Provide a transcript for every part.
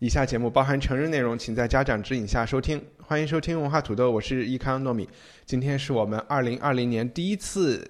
以下节目包含成人内容，请在家长指引下收听。欢迎收听文化土豆，我是易康糯米。今天是我们二零二零年第一次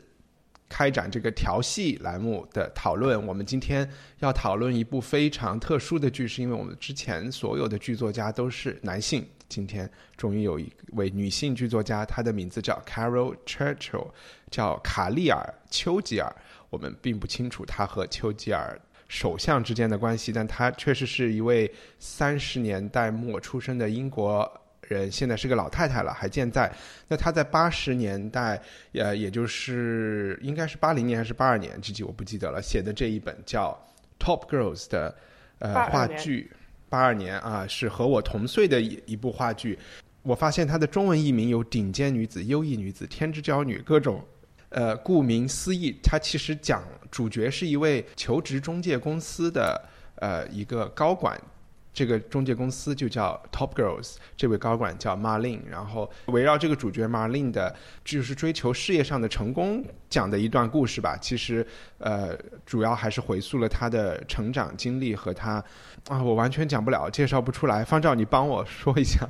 开展这个调戏栏目的讨论。我们今天要讨论一部非常特殊的剧，是因为我们之前所有的剧作家都是男性，今天终于有一位女性剧作家，她的名字叫 Carol Churchill，叫卡利尔·丘吉尔。我们并不清楚她和丘吉尔首相之间的关系，但她确实是一位三十年代末出生的英国人，现在是个老太太了，还健在。那她在八十年代，呃，也就是应该是八零年还是八二年，具体我不记得了，写的这一本叫《Top Girls》的呃话剧，八二年啊，是和我同岁的一一部话剧。我发现它的中文译名有顶尖女子、优异女子、天之娇女，各种。呃，顾名思义，它其实讲主角是一位求职中介公司的呃一个高管，这个中介公司就叫 Top Girls，这位高管叫 Marlene，然后围绕这个主角 Marlene 的，就是追求事业上的成功讲的一段故事吧。其实呃，主要还是回溯了他的成长经历和他啊，我完全讲不了，介绍不出来。方照，你帮我说一下。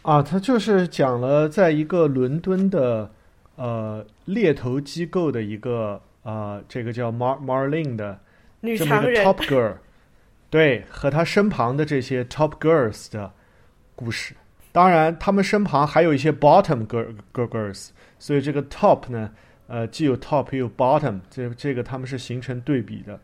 啊，他就是讲了在一个伦敦的呃猎头机构的一个呃这个叫 Mar Marlene 的女这么一个强人 Top Girl，对，和她身旁的这些 Top Girls 的故事。当然，他们身旁还有一些 Bottom Girl Girl Girls，所以这个 Top 呢，呃，既有 Top 又有 Bottom，这这个他们是形成对比的。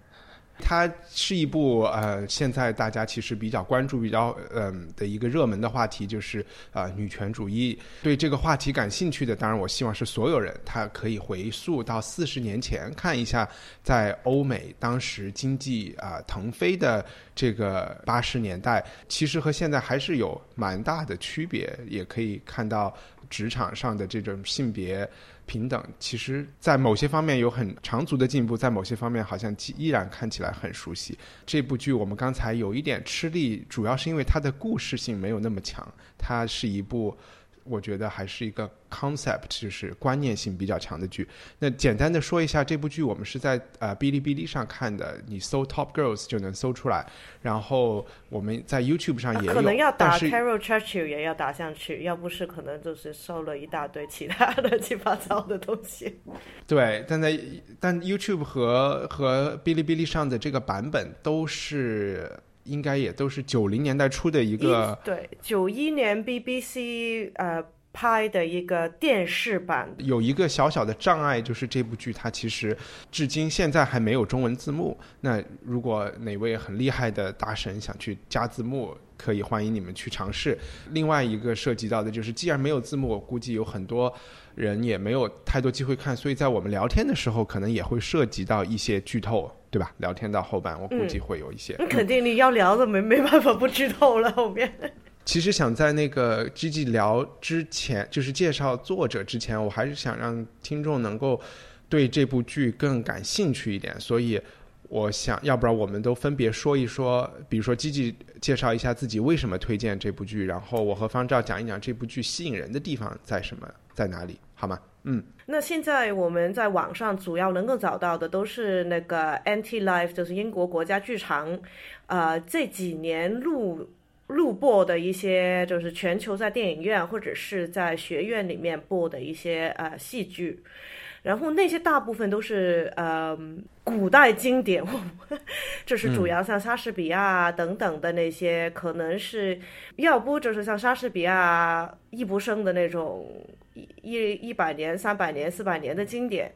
它是一部呃，现在大家其实比较关注、比较嗯、的一个热门的话题，就是啊、呃女权主义。对这个话题感兴趣的，当然我希望是所有人，他可以回溯到四十年前，看一下在欧美当时经济啊、腾飞的这个八十年代，其实和现在还是有蛮大的区别，也可以看到职场上的这种性别。平等，其实，在某些方面有很长足的进步，在某些方面好像依然看起来很熟悉。这部剧我们刚才有一点吃力，主要是因为它的故事性没有那么强，它是一部我觉得还是一个 concept，就是观念性比较强的剧。那简单的说一下，这部剧我们是在呃哔哩哔哩上看的，你搜 Top Girls 就能搜出来。然后我们在 YouTube 上也有，可能要打 Carol Churchill 也要打上去，要不是可能就是搜了一大堆其他乱七八糟的东西。对，但在但 YouTube 和和哔哩哔哩上的这个版本都是应该也都是九零年代初的一个一对九一年 BBC 呃拍的一个电视版，有一个小小的障碍，就是这部剧它其实至今现在还没有中文字幕。那如果哪位很厉害的大神想去加字幕，可以欢迎你们去尝试。另外一个涉及到的就是，既然没有字幕，我估计有很多人也没有太多机会看，所以在我们聊天的时候，可能也会涉及到一些剧透，对吧？聊天到后半，我估计会有一些。那肯定你要聊的没没办法不剧透了后面。其实想在那个 G G 聊之前，就是介绍作者之前，我还是想让听众能够对这部剧更感兴趣一点，所以我想要不然我们都分别说一说，比如说积极介绍一下自己为什么推荐这部剧，然后我和方照讲一讲这部剧吸引人的地方在什么，在哪里，好吗？嗯，那现在我们在网上主要能够找到的都是那个 NT Life，就是英国国家剧场，呃，这几年录录播的一些，就是全球在电影院或者是在学院里面播的一些呃戏剧。然后那些大部分都是呃古代经典，就是主要像莎士比亚等等的那些，可能是要不就是像莎士比亚易卜生的那种一一一百年、三百年、四百年的经典，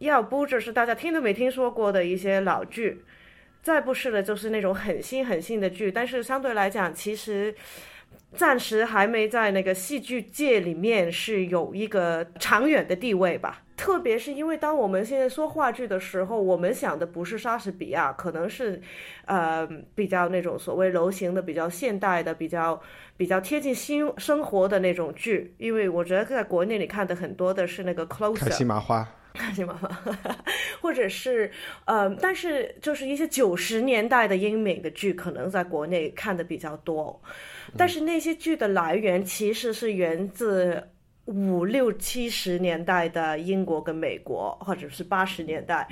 要不就是大家听都没听说过的一些老剧。再不是的就是那种很新很新的剧，但是相对来讲，其实暂时还没在那个戏剧界里面是有一个长远的地位吧。特别是因为当我们现在说话剧的时候，我们想的不是莎士比亚，可能是，呃，比较那种所谓流行的、比较现代的、比较比较贴近新生活的那种剧。因为我觉得在国内你看的很多的是那个 closer，开心麻花，开心麻花，或者是呃，但是就是一些九十年代的英美的剧，可能在国内看的比较多。但是那些剧的来源其实是源自。五六七十年代的英国跟美国，或者是八十年代，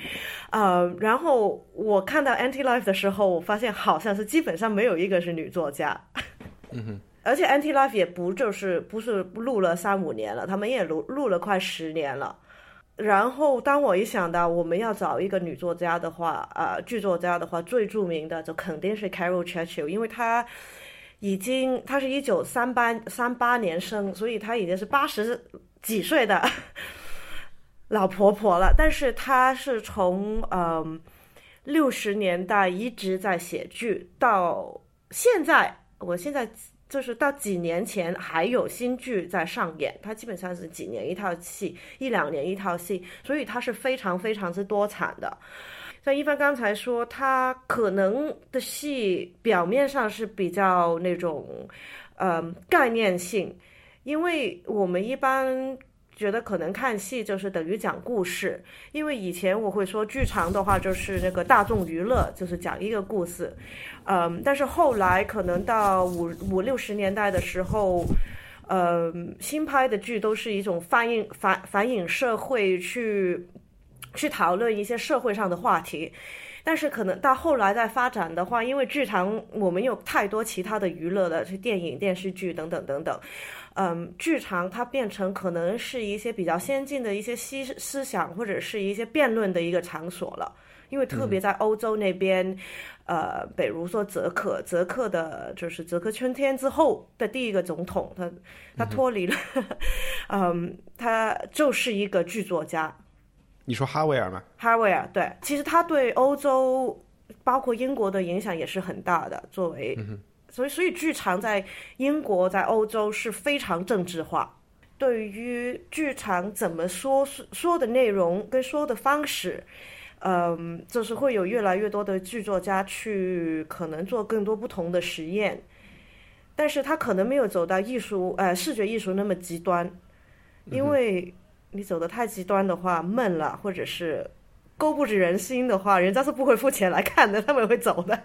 呃，然后我看到《Anti Life》的时候，我发现好像是基本上没有一个是女作家，嗯哼，而且《Anti Life》也不就是不是录了三五年了，他们也录录了快十年了。然后当我一想到我们要找一个女作家的话，呃，剧作家的话，最著名的就肯定是 Carol Churchill，因为她。已经，她是一九三八三八年生，所以她已经是八十几岁的 老婆婆了。但是她是从嗯六十年代一直在写剧，到现在，我现在就是到几年前还有新剧在上演。她基本上是几年一套戏，一两年一套戏，所以她是非常非常之多产的。像一帆刚才说，他可能的戏表面上是比较那种，呃，概念性，因为我们一般觉得可能看戏就是等于讲故事，因为以前我会说剧场的话就是那个大众娱乐，就是讲一个故事，嗯，但是后来可能到五五六十年代的时候，嗯，新拍的剧都是一种反映反反映社会去。去讨论一些社会上的话题，但是可能到后来再发展的话，因为剧场我们有太多其他的娱乐的，是电影、电视剧等等等等，嗯，剧场它变成可能是一些比较先进的一些思思想或者是一些辩论的一个场所了。因为特别在欧洲那边，呃，比如说泽克，泽克的就是泽克春天之后的第一个总统，他他脱离了，嗯，他就是一个剧作家。你说哈维尔吗？哈维尔对，其实他对欧洲，包括英国的影响也是很大的。作为，所以所以剧场在英国在欧洲是非常政治化。对于剧场怎么说说的内容跟说的方式，嗯，就是会有越来越多的剧作家去可能做更多不同的实验，但是他可能没有走到艺术呃视觉艺术那么极端，因为。你走的太极端的话，闷了，或者是勾不着人心的话，人家是不会付钱来看的，他们会走的。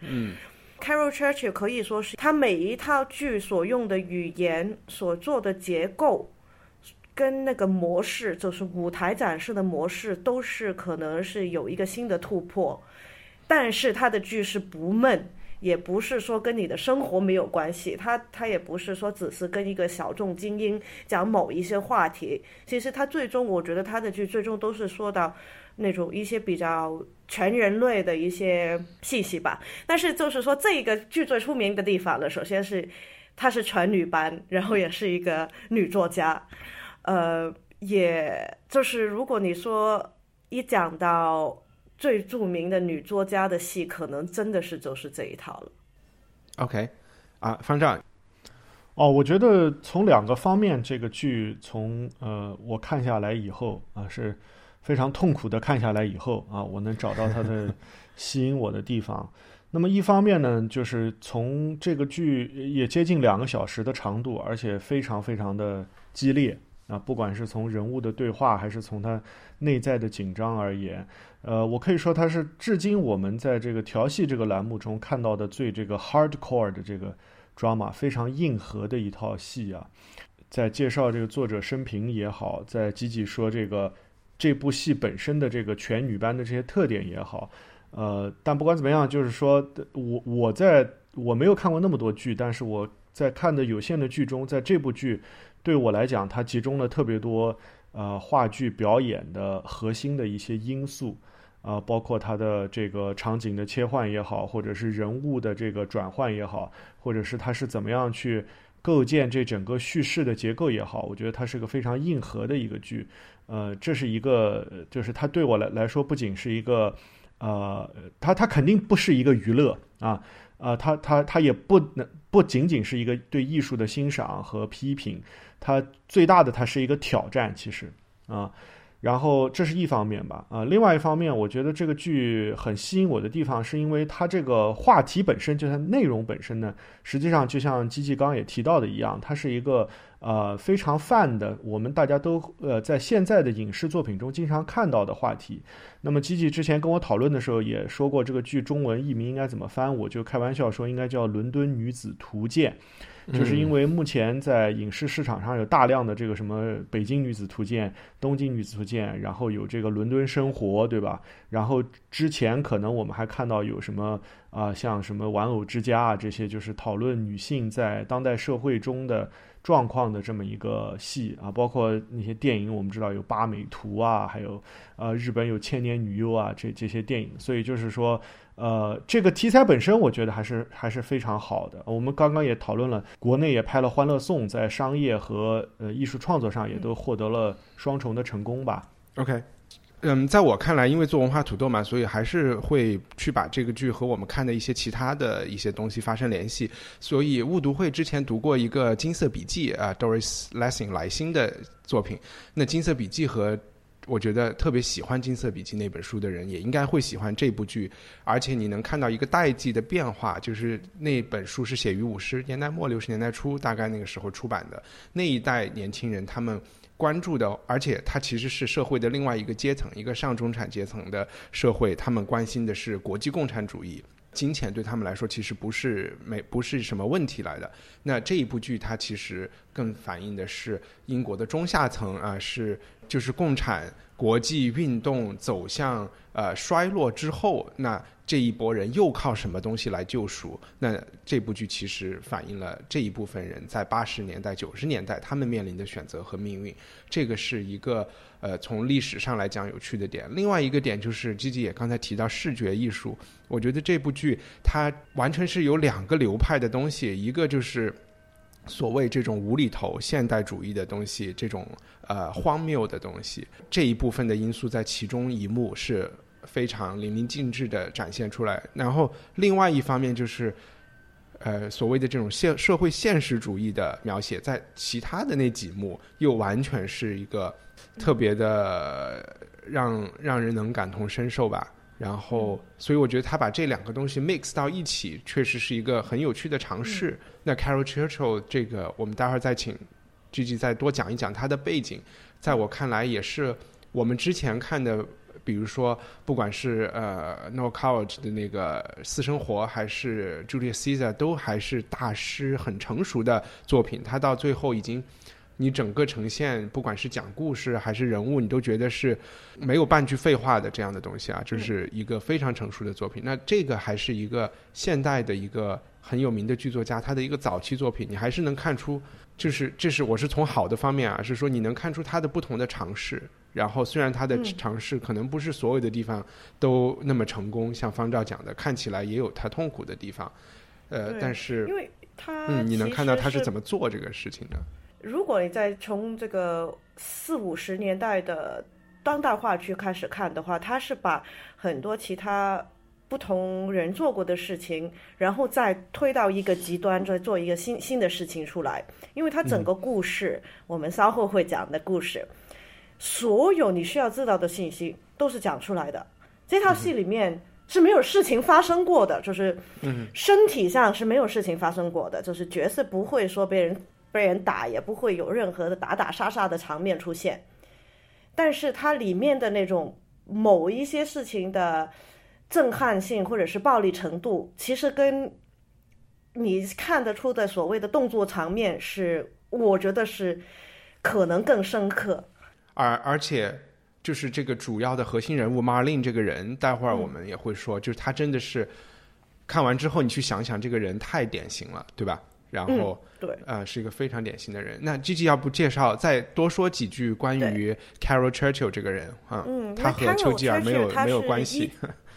嗯，Carol Churchill 可以说是他每一套剧所用的语言、所做的结构，跟那个模式，就是舞台展示的模式，都是可能是有一个新的突破。但是他的剧是不闷。也不是说跟你的生活没有关系，他他也不是说只是跟一个小众精英讲某一些话题。其实他最终，我觉得他的剧最终都是说到那种一些比较全人类的一些信息吧。但是就是说，这一个剧最出名的地方呢，首先是她是全女班，然后也是一个女作家。呃，也就是如果你说一讲到。最著名的女作家的戏，可能真的是就是这一套了。OK，啊，方丈，哦，我觉得从两个方面，这个剧从呃我看下来以后啊，是非常痛苦的看下来以后啊，我能找到它的 吸引我的地方。那么一方面呢，就是从这个剧也接近两个小时的长度，而且非常非常的激烈啊，不管是从人物的对话，还是从它内在的紧张而言。呃，我可以说它是至今我们在这个调戏这个栏目中看到的最这个 hardcore 的这个 drama，非常硬核的一套戏啊。在介绍这个作者生平也好，在积极说这个这部戏本身的这个全女班的这些特点也好，呃，但不管怎么样，就是说我我在我没有看过那么多剧，但是我在看的有限的剧中，在这部剧对我来讲，它集中了特别多呃话剧表演的核心的一些因素。啊，包括它的这个场景的切换也好，或者是人物的这个转换也好，或者是它是怎么样去构建这整个叙事的结构也好，我觉得它是个非常硬核的一个剧。呃，这是一个，就是它对我来来说，不仅是一个呃，它它肯定不是一个娱乐啊，呃，它它它也不能不仅仅是一个对艺术的欣赏和批评，它最大的它是一个挑战，其实啊。然后这是一方面吧，啊，另外一方面，我觉得这个剧很吸引我的地方，是因为它这个话题本身，就它内容本身呢，实际上就像基基刚刚也提到的一样，它是一个呃非常泛的，我们大家都呃在现在的影视作品中经常看到的话题。那么基基之前跟我讨论的时候也说过，这个剧中文译名应该怎么翻，我就开玩笑说应该叫《伦敦女子图鉴》。就是因为目前在影视市场上有大量的这个什么《北京女子图鉴》《东京女子图鉴》，然后有这个《伦敦生活》，对吧？然后之前可能我们还看到有什么啊，像什么《玩偶之家》啊这些，就是讨论女性在当代社会中的状况的这么一个戏啊，包括那些电影，我们知道有《八美图》啊，还有呃日本有《千年女优》啊，这这些电影，所以就是说。呃，这个题材本身我觉得还是还是非常好的。我们刚刚也讨论了，国内也拍了《欢乐颂》，在商业和呃艺术创作上也都获得了双重的成功吧。OK，嗯，在我看来，因为做文化土豆嘛，所以还是会去把这个剧和我们看的一些其他的一些东西发生联系。所以误读会之前读过一个《金色笔记》啊，Doris Lessing 莱辛的作品。那《金色笔记》和我觉得特别喜欢《金色笔记》那本书的人，也应该会喜欢这部剧。而且你能看到一个代际的变化，就是那本书是写于五十年代末六十年代初，大概那个时候出版的。那一代年轻人他们关注的，而且它其实是社会的另外一个阶层，一个上中产阶层的社会，他们关心的是国际共产主义。金钱对他们来说其实不是没不是什么问题来的。那这一部剧它其实更反映的是英国的中下层啊，是就是共产国际运动走向呃衰落之后，那这一波人又靠什么东西来救赎？那这部剧其实反映了这一部分人在八十年代九十年代他们面临的选择和命运。这个是一个呃从历史上来讲有趣的点。另外一个点就是吉吉也刚才提到视觉艺术。我觉得这部剧它完全是有两个流派的东西，一个就是所谓这种无厘头现代主义的东西，这种呃荒谬的东西，这一部分的因素在其中一幕是非常淋漓尽致的展现出来。然后另外一方面就是呃所谓的这种现社会现实主义的描写，在其他的那几幕又完全是一个特别的让让人能感同身受吧。然后，所以我觉得他把这两个东西 mix 到一起，确实是一个很有趣的尝试。那 Carol Churchill 这个，我们待会儿再请 Gigi 再多讲一讲他的背景。在我看来，也是我们之前看的，比如说，不管是呃 No College 的那个私生活，还是 Julius Caesar，都还是大师很成熟的作品。他到最后已经。你整个呈现，不管是讲故事还是人物，你都觉得是没有半句废话的这样的东西啊，就是一个非常成熟的作品。那这个还是一个现代的一个很有名的剧作家，他的一个早期作品，你还是能看出，就是这是我是从好的方面啊，是说你能看出他的不同的尝试。然后虽然他的尝试可能不是所有的地方都那么成功，像方照讲的，看起来也有他痛苦的地方，呃，但是因为他嗯，你能看到他是怎么做这个事情的。如果你再从这个四五十年代的当代话剧开始看的话，他是把很多其他不同人做过的事情，然后再推到一个极端，再做一个新新的事情出来。因为他整个故事，我们稍后会讲的故事，所有你需要知道的信息都是讲出来的。这套戏里面是没有事情发生过的，就是身体上是没有事情发生过的，就是角色不会说被人。被人打也不会有任何的打打杀杀的场面出现，但是它里面的那种某一些事情的震撼性或者是暴力程度，其实跟你看得出的所谓的动作场面是，我觉得是可能更深刻。而而且就是这个主要的核心人物 Marlene 这个人，待会儿我们也会说，就是他真的是看完之后，你去想想，这个人太典型了，对吧？然后，对，呃，是一个非常典型的人。那 G G 要不介绍再多说几句关于 Carol Churchill 这个人啊？嗯，他和丘吉尔没有没有关系。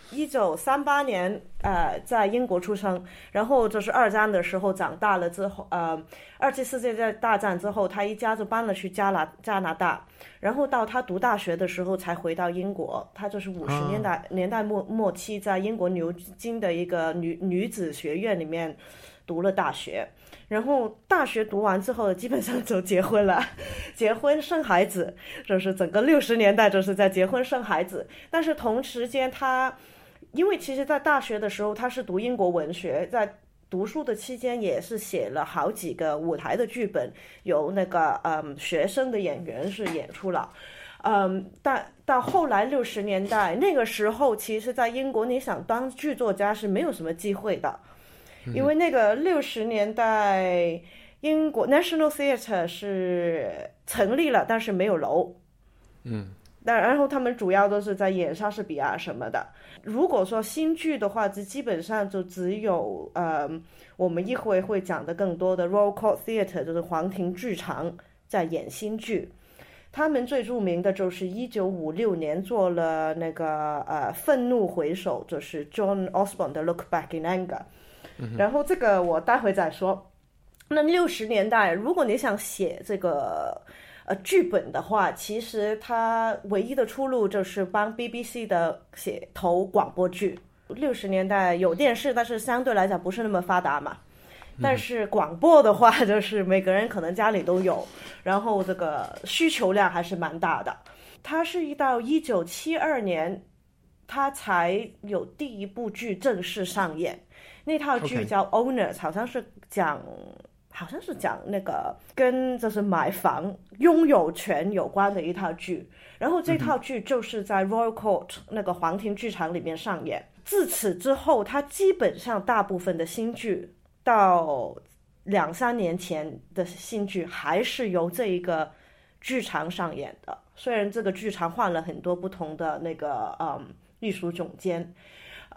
一九三八年呃，在英国出生，然后就是二战的时候长大了之后，呃，二次世界大战之后，他一家就搬了去加拿加拿大，然后到他读大学的时候才回到英国。他就是五十年代年代末末期在英国牛津的一个女女子学院里面读了大学，然后大学读完之后基本上就结婚了，结婚生孩子，就是整个六十年代就是在结婚生孩子，但是同时间他。因为其实，在大学的时候，他是读英国文学，在读书的期间也是写了好几个舞台的剧本，由那个嗯学生的演员是演出了，嗯，但到后来六十年代那个时候，其实，在英国你想当剧作家是没有什么机会的，因为那个六十年代英国 National Theatre 是成立了，但是没有楼，嗯。但然后他们主要都是在演莎士比亚什么的。如果说新剧的话，就基本上就只有呃，我们一会会讲的更多的 Royal Court Theatre，就是皇庭剧场在演新剧。他们最著名的就是一九五六年做了那个呃《愤怒回首》，就是 John Osborne 的《Look Back in Anger》。然后这个我待会再说。那六十年代，如果你想写这个。呃，剧本的话，其实它唯一的出路就是帮 BBC 的写投广播剧。六十年代有电视，但是相对来讲不是那么发达嘛。但是广播的话，就是每个人可能家里都有，然后这个需求量还是蛮大的。它是一到一九七二年，它才有第一部剧正式上演。那套剧叫《Owners》，好像是讲。好像是讲那个跟就是买房拥有权有关的一套剧，然后这套剧就是在 Royal Court 那个皇庭剧场里面上演。自此之后，它基本上大部分的新剧到两三年前的新剧还是由这一个剧场上演的。虽然这个剧场换了很多不同的那个嗯艺术总监。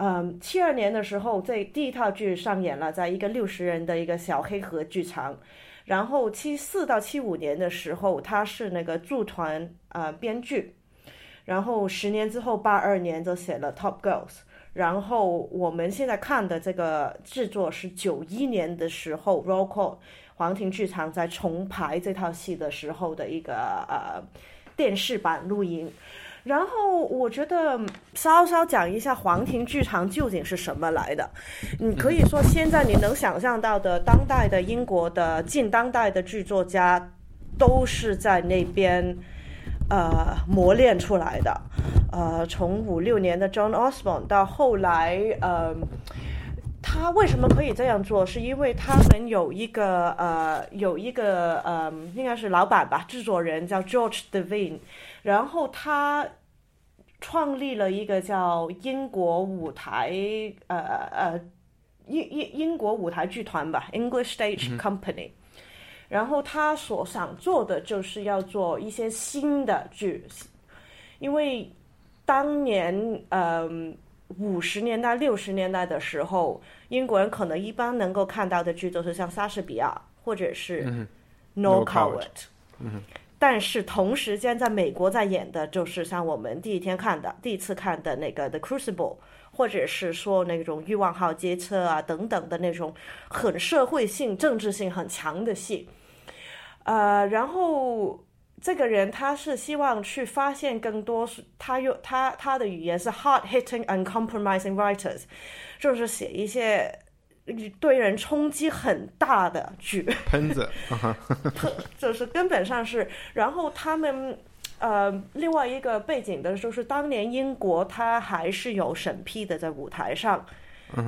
嗯，七二年的时候，这第一套剧上演了，在一个六十人的一个小黑盒剧场。然后七四到七五年的时候，他是那个驻团啊编剧。然后十年之后，八二年就写了《Top Girls》。然后我们现在看的这个制作是九一年的时候，Royal Court 皇庭剧场在重排这套戏的时候的一个呃电视版录音。然后我觉得稍稍讲一下皇庭剧场究竟是什么来的。你可以说现在你能想象到的当代的英国的近当代的剧作家，都是在那边呃磨练出来的。呃，从五六年的 John Osborne 到后来，呃，他为什么可以这样做？是因为他们有一个呃有一个呃应该是老板吧，制作人叫 George Devine。然后他创立了一个叫英国舞台，呃呃，英英英国舞台剧团吧，English Stage Company。然后他所想做的就是要做一些新的剧，因为当年嗯五十年代六十年代的时候，英国人可能一般能够看到的剧都是像莎士比亚或者是 No Coward。但是同时间，在美国在演的就是像我们第一天看的、第一次看的那个《The Crucible》，或者是说那种《欲望号街车》啊等等的那种很社会性、政治性很强的戏。呃，然后这个人他是希望去发现更多，他用他他的语言是 hard-hitting and compromising writers，就是写一些。对人冲击很大的剧，喷子，就是根本上是。然后他们呃，另外一个背景的就是当年英国它还是有审批的，在舞台上，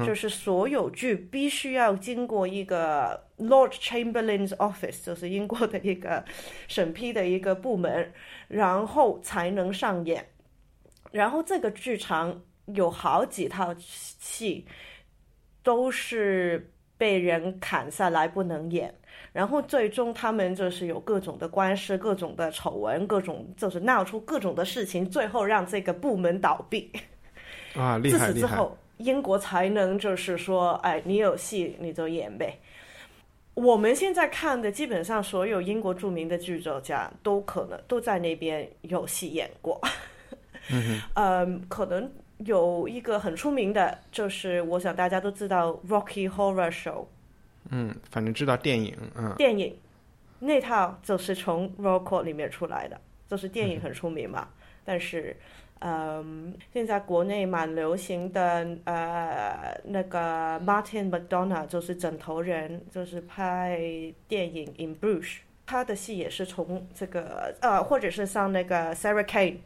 就是所有剧必须要经过一个 Lord Chamberlain's Office，就是英国的一个审批的一个部门，然后才能上演。然后这个剧场有好几套戏。都是被人砍下来不能演，然后最终他们就是有各种的官司、各种的丑闻、各种就是闹出各种的事情，最后让这个部门倒闭。啊，厉害自此之后，英国才能就是说，哎，你有戏你就演呗。我们现在看的基本上所有英国著名的剧作家都可能都在那边有戏演过。嗯 嗯，可能。有一个很出名的，就是我想大家都知道《Rocky Horror Show》嗯，反正知道电影，嗯，电影，那套就是从《Call》里面出来的，就是电影很出名嘛。但是，嗯，现在国内蛮流行的，呃，那个 Martin McDonough 就是枕头人，就是拍电影《In Bruges》，他的戏也是从这个，呃，或者是像那个 Sarah Kane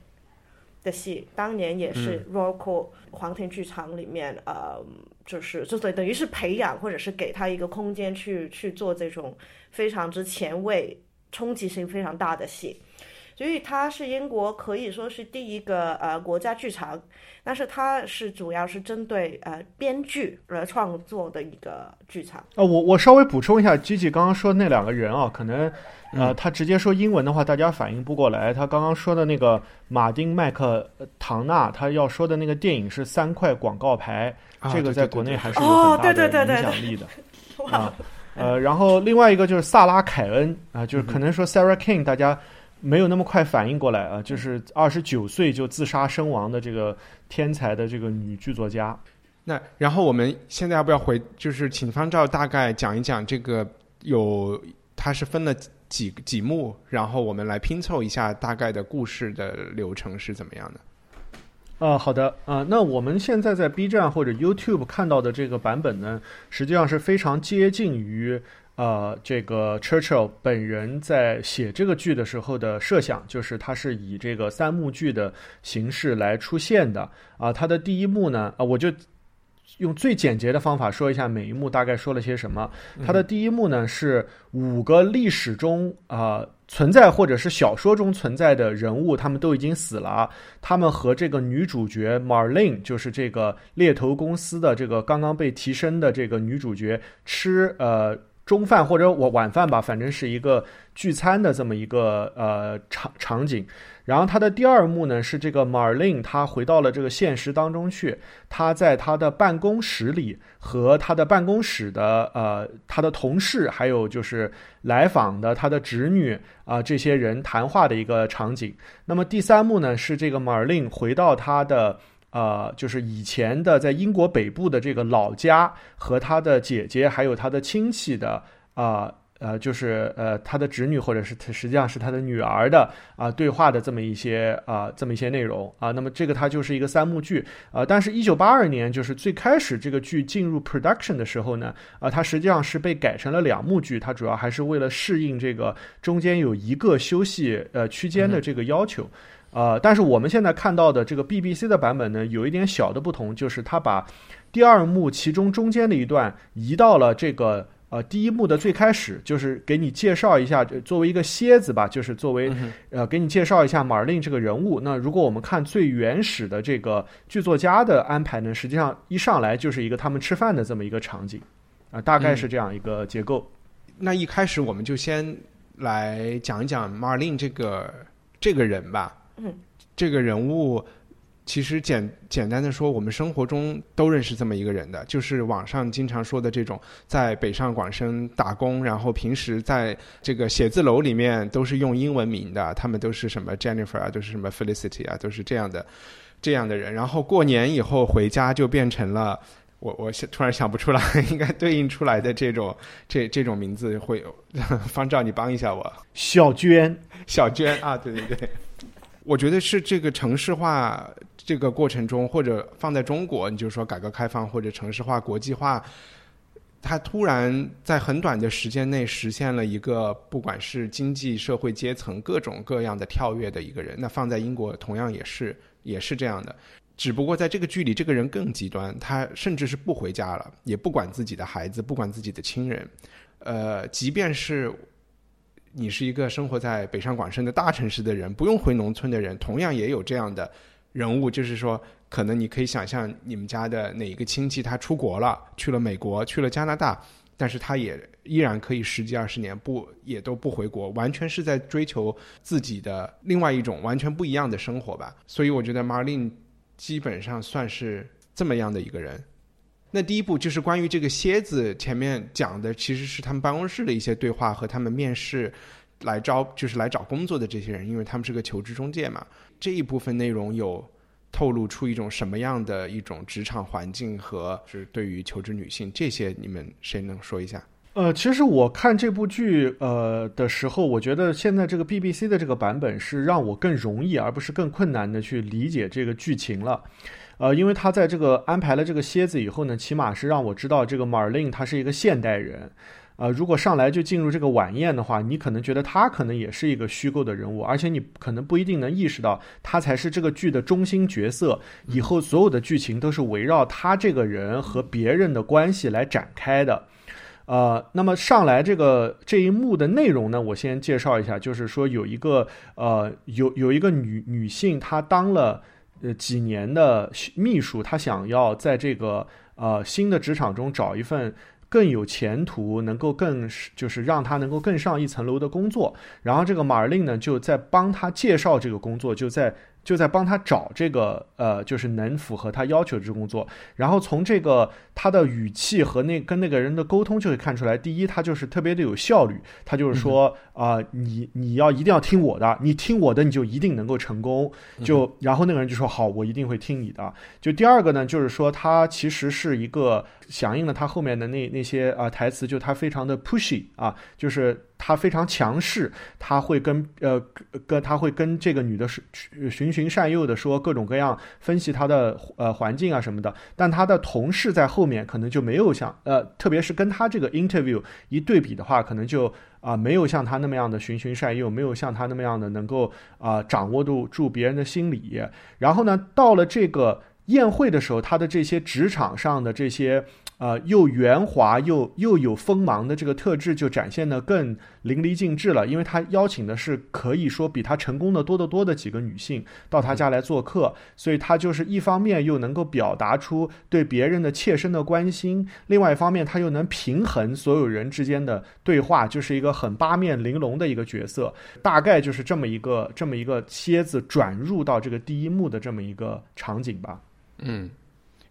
的戏，当年也是 Call 皇庭剧场里面，呃，就是就是等于是培养或者是给他一个空间去去做这种非常之前卫、冲击性非常大的戏。所以它是英国可以说是第一个呃国家剧场，但是它是主要是针对呃编剧而创作的一个剧场。啊，我我稍微补充一下，Gigi 刚刚说那两个人啊，可能呃他直接说英文的话，大家反应不过来。他刚刚说的那个马丁麦克唐纳，他要说的那个电影是三块广告牌，这个在国内还是有很大的影响力的 啊。呃，然后另外一个就是萨拉凯恩啊，就是可能说 Sarah King，大家。没有那么快反应过来啊，就是二十九岁就自杀身亡的这个天才的这个女剧作家。那然后我们现在要不要回？就是请方照大概讲一讲这个有它是分了几几幕，然后我们来拼凑一下大概的故事的流程是怎么样的。啊，好的啊，那我们现在在 B 站或者 YouTube 看到的这个版本呢，实际上是非常接近于。呃，这个 Churchill 本人在写这个剧的时候的设想，就是他是以这个三幕剧的形式来出现的。啊，他的第一幕呢，啊，我就用最简洁的方法说一下每一幕大概说了些什么。他的第一幕呢是五个历史中啊存在或者是小说中存在的人物，他们都已经死了。他们和这个女主角 Marlene，就是这个猎头公司的这个刚刚被提升的这个女主角吃呃。中饭或者我晚饭吧，反正是一个聚餐的这么一个呃场场景。然后他的第二幕呢是这个 Marlene，他回到了这个现实当中去。他在他的办公室里和他的办公室的呃他的同事，还有就是来访的他的侄女啊这些人谈话的一个场景。那么第三幕呢是这个 Marlene 回到他的。呃，就是以前的在英国北部的这个老家，和他的姐姐还有他的亲戚的啊呃，就是呃他的侄女或者是他实际上是他的女儿的啊对话的这么一些啊这么一些内容啊。那么这个它就是一个三幕剧啊。但是，一九八二年就是最开始这个剧进入 production 的时候呢，啊，它实际上是被改成了两幕剧。它主要还是为了适应这个中间有一个休息呃区间的这个要求。呃，但是我们现在看到的这个 BBC 的版本呢，有一点小的不同，就是它把第二幕其中中间的一段移到了这个呃第一幕的最开始，就是给你介绍一下，作为一个蝎子吧，就是作为呃给你介绍一下马尔令这个人物。那如果我们看最原始的这个剧作家的安排呢，实际上一上来就是一个他们吃饭的这么一个场景，啊，大概是这样一个结构。那一开始我们就先来讲一讲马尔令这个这个人吧。嗯，这个人物其实简简单的说，我们生活中都认识这么一个人的，就是网上经常说的这种在北上广深打工，然后平时在这个写字楼里面都是用英文名的，他们都是什么 Jennifer 啊，都是什么 Felicity 啊，都是这样的这样的人。然后过年以后回家就变成了我我突然想不出来 应该对应出来的这种这这种名字会有。方照，你帮一下我，小娟，小娟啊，对对对。我觉得是这个城市化这个过程中，或者放在中国，你就说改革开放或者城市化、国际化，它突然在很短的时间内实现了一个不管是经济社会阶层各种各样的跳跃的一个人。那放在英国同样也是也是这样的，只不过在这个剧里，这个人更极端，他甚至是不回家了，也不管自己的孩子，不管自己的亲人，呃，即便是。你是一个生活在北上广深的大城市的人，不用回农村的人，同样也有这样的人物。就是说，可能你可以想象，你们家的哪一个亲戚他出国了，去了美国，去了加拿大，但是他也依然可以十几二十年不也都不回国，完全是在追求自己的另外一种完全不一样的生活吧。所以，我觉得 Marlene 基本上算是这么样的一个人。那第一步就是关于这个蝎子，前面讲的其实是他们办公室的一些对话和他们面试来招，就是来找工作的这些人，因为他们是个求职中介嘛。这一部分内容有透露出一种什么样的一种职场环境和是对于求职女性这些，你们谁能说一下？呃，其实我看这部剧呃的时候，我觉得现在这个 BBC 的这个版本是让我更容易，而不是更困难的去理解这个剧情了。呃，因为他在这个安排了这个蝎子以后呢，起码是让我知道这个 Marlene 他是一个现代人。呃，如果上来就进入这个晚宴的话，你可能觉得他可能也是一个虚构的人物，而且你可能不一定能意识到他才是这个剧的中心角色。以后所有的剧情都是围绕他这个人和别人的关系来展开的。呃，那么上来这个这一幕的内容呢，我先介绍一下，就是说有一个呃有有一个女女性，她当了呃几年的秘书，他想要在这个呃新的职场中找一份。更有前途，能够更就是让他能够更上一层楼的工作。然后这个马尔令呢，就在帮他介绍这个工作，就在。就在帮他找这个呃，就是能符合他要求的这工作。然后从这个他的语气和那跟那个人的沟通就会看出来，第一，他就是特别的有效率。他就是说啊，你你要一定要听我的，你听我的你就一定能够成功。就然后那个人就说好，我一定会听你的。就第二个呢，就是说他其实是一个响应了他后面的那那些啊台词，就他非常的 pushy 啊，就是。他非常强势，他会跟呃跟他会跟这个女的是循循善诱的说各种各样分析她的呃环境啊什么的，但他的同事在后面可能就没有像呃特别是跟他这个 interview 一对比的话，可能就啊没有像他那么样的循循善诱，没有像他那么样的能够啊掌握住住别人的心理。然后呢，到了这个宴会的时候，他的这些职场上的这些。呃，又圆滑又又有锋芒的这个特质就展现的更淋漓尽致了，因为他邀请的是可以说比他成功的多得多的几个女性到他家来做客，所以他就是一方面又能够表达出对别人的切身的关心，另外一方面他又能平衡所有人之间的对话，就是一个很八面玲珑的一个角色，大概就是这么一个这么一个蝎子转入到这个第一幕的这么一个场景吧，嗯。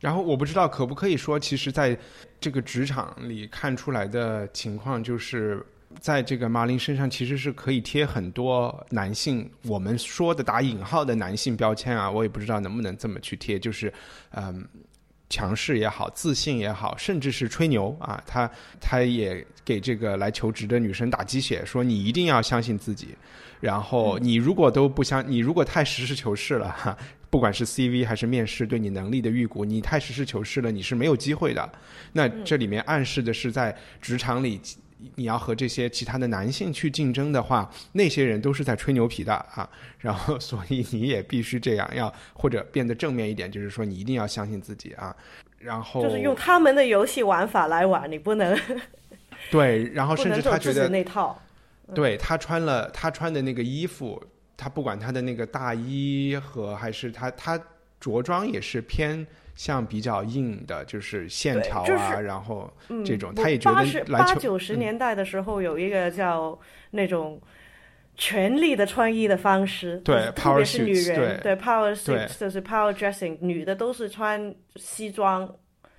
然后我不知道可不可以说，其实在这个职场里看出来的情况，就是在这个马林身上其实是可以贴很多男性，我们说的打引号的男性标签啊，我也不知道能不能这么去贴，就是嗯，强势也好，自信也好，甚至是吹牛啊，他他也给这个来求职的女生打鸡血，说你一定要相信自己，然后你如果都不相，你如果太实事求是了哈。不管是 CV 还是面试，对你能力的预估，你太实事求是了，你是没有机会的。那这里面暗示的是，在职场里，你要和这些其他的男性去竞争的话，那些人都是在吹牛皮的啊。然后，所以你也必须这样，要或者变得正面一点，就是说你一定要相信自己啊。然后就是用他们的游戏玩法来玩，你不能对。然后 甚至他觉得那套，对他穿了他穿的那个衣服。他不管他的那个大衣和还是他他着装也是偏向比较硬的，就是线条啊，然后这种他也觉得八九十年代的时候有一个叫那种权力的穿衣的方式，对，特别是女人，对，power suit 就是 power dressing，女的都是穿西装、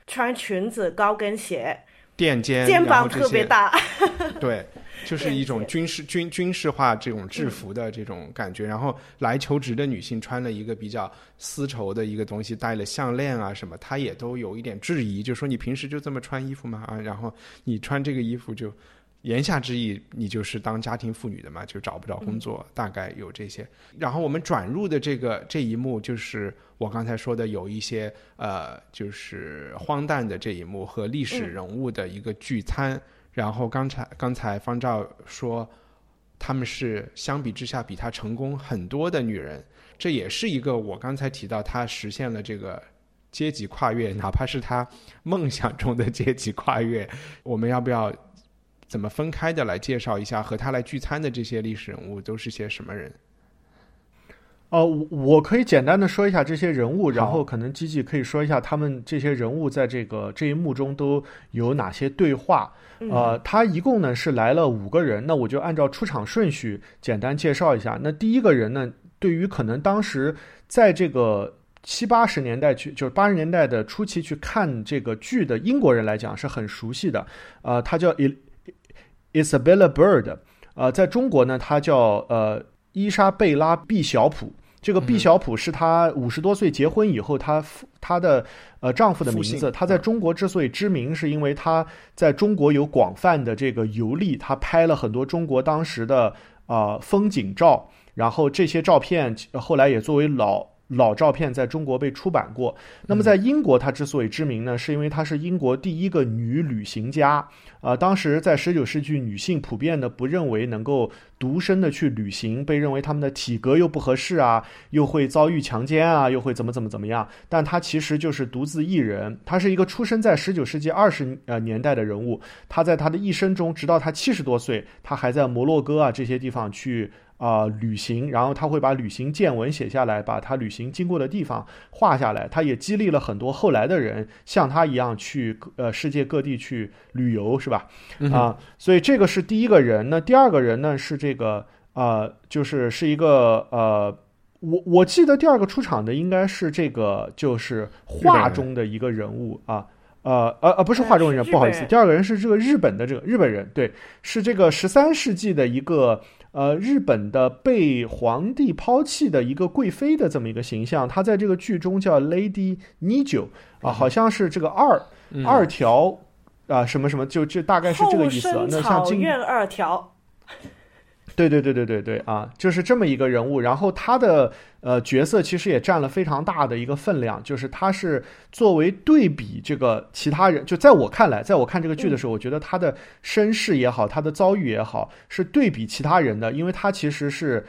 穿裙子、高跟鞋，垫肩，肩膀特别大，对。就是一种军事军军事化这种制服的这种感觉，然后来求职的女性穿了一个比较丝绸的一个东西，戴了项链啊什么，她也都有一点质疑，就说你平时就这么穿衣服吗？啊，然后你穿这个衣服就，言下之意你就是当家庭妇女的嘛，就找不着工作，大概有这些。然后我们转入的这个这一幕，就是我刚才说的有一些呃，就是荒诞的这一幕和历史人物的一个聚餐。然后刚才刚才方照说，他们是相比之下比他成功很多的女人，这也是一个我刚才提到他实现了这个阶级跨越，哪怕是他梦想中的阶级跨越。我们要不要怎么分开的来介绍一下和他来聚餐的这些历史人物都是些什么人？哦，我我可以简单的说一下这些人物，然后可能基基可以说一下他们这些人物在这个这一幕中都有哪些对话。呃，他一共呢是来了五个人，那我就按照出场顺序简单介绍一下。那第一个人呢，对于可能当时在这个七八十年代去，就是八十年代的初期去看这个剧的英国人来讲是很熟悉的。呃，他叫 Isabella Bird，呃，在中国呢，她叫呃。伊莎贝拉·毕小普，这个毕小普是她五十多岁结婚以后，她她的呃丈夫的名字。她在中国之所以知名，是因为她在中国有广泛的这个游历，她拍了很多中国当时的啊风景照，然后这些照片后来也作为老。老照片在中国被出版过。那么在英国，她之所以知名呢，是因为她是英国第一个女旅行家。啊，当时在十九世纪，女性普遍的不认为能够独身的去旅行，被认为她们的体格又不合适啊，又会遭遇强奸啊，又会怎么怎么怎么样。但她其实就是独自一人。她是一个出生在十九世纪二十呃年代的人物。她在她的一生中，直到她七十多岁，她还在摩洛哥啊这些地方去。啊，旅行，然后他会把旅行见闻写下来，把他旅行经过的地方画下来。他也激励了很多后来的人像他一样去呃世界各地去旅游，是吧？啊，所以这个是第一个人。那第二个人呢是这个啊，就是是一个呃，我我记得第二个出场的应该是这个，就是画中的一个人物啊，呃呃呃，不是画中人，不好意思，第二个人是这个日本的这个日本人，对，是这个十三世纪的一个。呃，日本的被皇帝抛弃的一个贵妃的这么一个形象，她在这个剧中叫 Lady Nijo 啊，好像是这个二二条啊，什么什么，就就大概是这个意思。那像金院二条。对对对对对对啊，就是这么一个人物。然后他的呃角色其实也占了非常大的一个分量，就是他是作为对比这个其他人，就在我看来，在我看这个剧的时候，我觉得他的身世也好，他的遭遇也好，是对比其他人的，因为他其实是。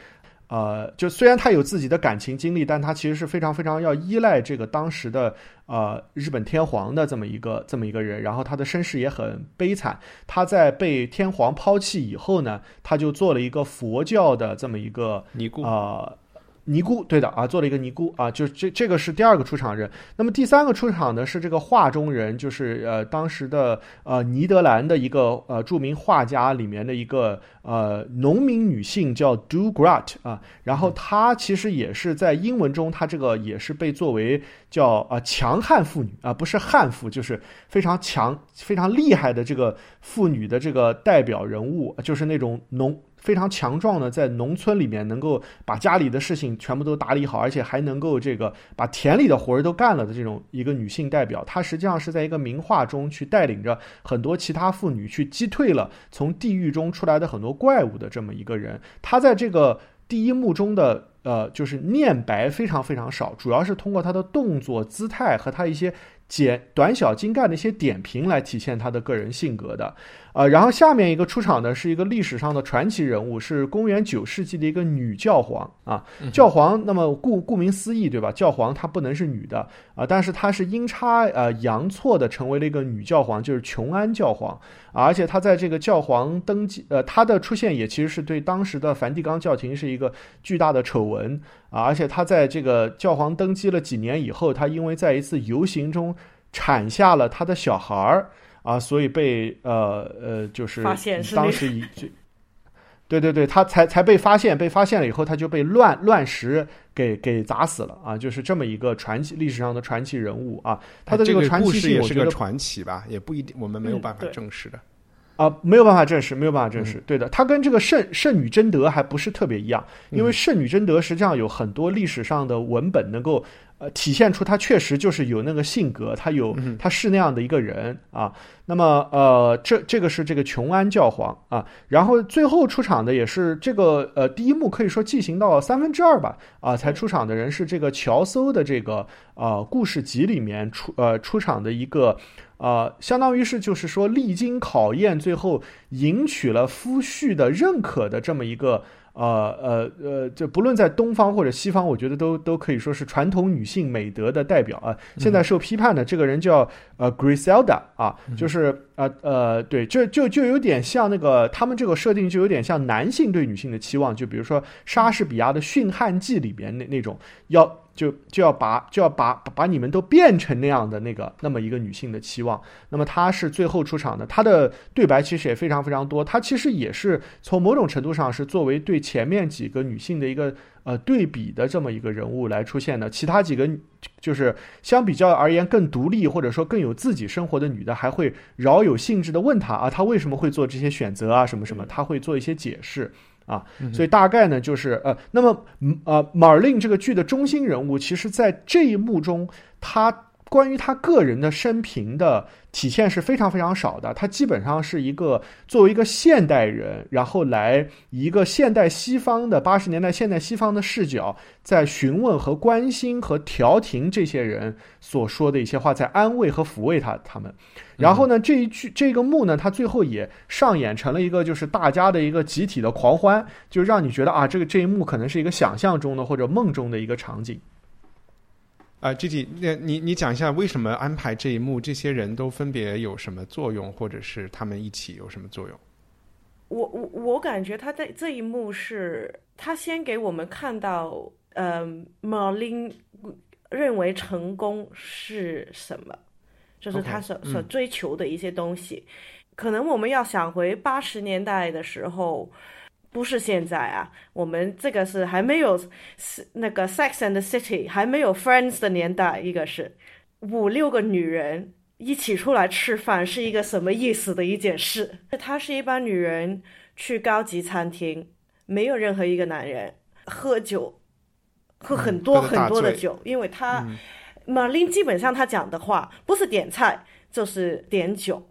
呃，就虽然他有自己的感情经历，但他其实是非常非常要依赖这个当时的呃日本天皇的这么一个这么一个人，然后他的身世也很悲惨。他在被天皇抛弃以后呢，他就做了一个佛教的这么一个尼姑啊。尼姑，对的啊，做了一个尼姑啊，就这这个是第二个出场人。那么第三个出场的是这个画中人，就是呃当时的呃尼德兰的一个呃著名画家里面的一个呃农民女性叫 Do Grat 啊，然后她其实也是在英文中，她这个也是被作为叫啊强悍妇女啊，不是悍妇，就是非常强、非常厉害的这个妇女的这个代表人物，就是那种农。非常强壮的，在农村里面能够把家里的事情全部都打理好，而且还能够这个把田里的活儿都干了的这种一个女性代表，她实际上是在一个名画中去带领着很多其他妇女去击退了从地狱中出来的很多怪物的这么一个人。她在这个第一幕中的呃，就是念白非常非常少，主要是通过她的动作、姿态和她一些。简短小精干的一些点评来体现他的个人性格的，呃，然后下面一个出场的是一个历史上的传奇人物，是公元九世纪的一个女教皇啊，教皇。那么顾顾名思义，对吧？教皇她不能是女的啊，但是她是阴差呃阳错的成为了一个女教皇，就是琼安教皇。而且她在这个教皇登基，呃，她的出现也其实是对当时的梵蒂冈教廷是一个巨大的丑闻。啊！而且她在这个教皇登基了几年以后，她因为在一次游行中产下了她的小孩儿啊，所以被呃呃，就是当时以这，对对对，他才才被发现，被发现了以后，他就被乱乱石给给砸死了啊！就是这么一个传奇历史上的传奇人物啊，他的这个传奇也是个传奇吧，也不一定，我们没有办法证实的。啊，没有办法证实，没有办法证实。对的，他跟这个圣圣女贞德还不是特别一样，因为圣女贞德实际上有很多历史上的文本能够。呃，体现出她确实就是有那个性格，她有她是那样的一个人啊。那么，呃，这这个是这个琼安教皇啊。然后最后出场的也是这个呃第一幕可以说进行到三分之二吧啊，才出场的人是这个乔搜的这个啊故事集里面出呃出场的一个啊，相当于是就是说历经考验，最后赢取了夫婿的认可的这么一个。呃呃呃，就不论在东方或者西方，我觉得都都可以说是传统女性美德的代表啊。现在受批判的这个人叫呃 Griselda 啊，就是呃呃，对，就就就有点像那个他们这个设定，就有点像男性对女性的期望，就比如说莎士比亚的《驯悍记》里边那那种要。就就要把就要把把你们都变成那样的那个那么一个女性的期望，那么她是最后出场的，她的对白其实也非常非常多，她其实也是从某种程度上是作为对前面几个女性的一个呃对比的这么一个人物来出现的，其他几个就是相比较而言更独立或者说更有自己生活的女的，还会饶有兴致的问他啊，她为什么会做这些选择啊什么什么，她会做一些解释。啊，所以大概呢就是呃，那么呃，Marlene 这个剧的中心人物，其实在这一幕中，他关于他个人的生平的。体现是非常非常少的，他基本上是一个作为一个现代人，然后来一个现代西方的八十年代现代西方的视角，在询问和关心和调停这些人所说的一些话，在安慰和抚慰他他们。然后呢，这一句这个幕呢，他最后也上演成了一个就是大家的一个集体的狂欢，就让你觉得啊，这个这一幕可能是一个想象中的或者梦中的一个场景。啊，具体那你你讲一下为什么安排这一幕？这些人都分别有什么作用，或者是他们一起有什么作用？我我我感觉他在这一幕是，他先给我们看到，嗯，Marlene 认为成功是什么，就是他所所追求的一些东西。可能我们要想回八十年代的时候。不是现在啊，我们这个是还没有是那个《Sex and the City》还没有《Friends》的年代，一个是五六个女人一起出来吃饭是一个什么意思的一件事。她是一帮女人去高级餐厅，没有任何一个男人喝酒，喝很多很多的酒，因为她马琳基本上她讲的话不是点菜就是点酒。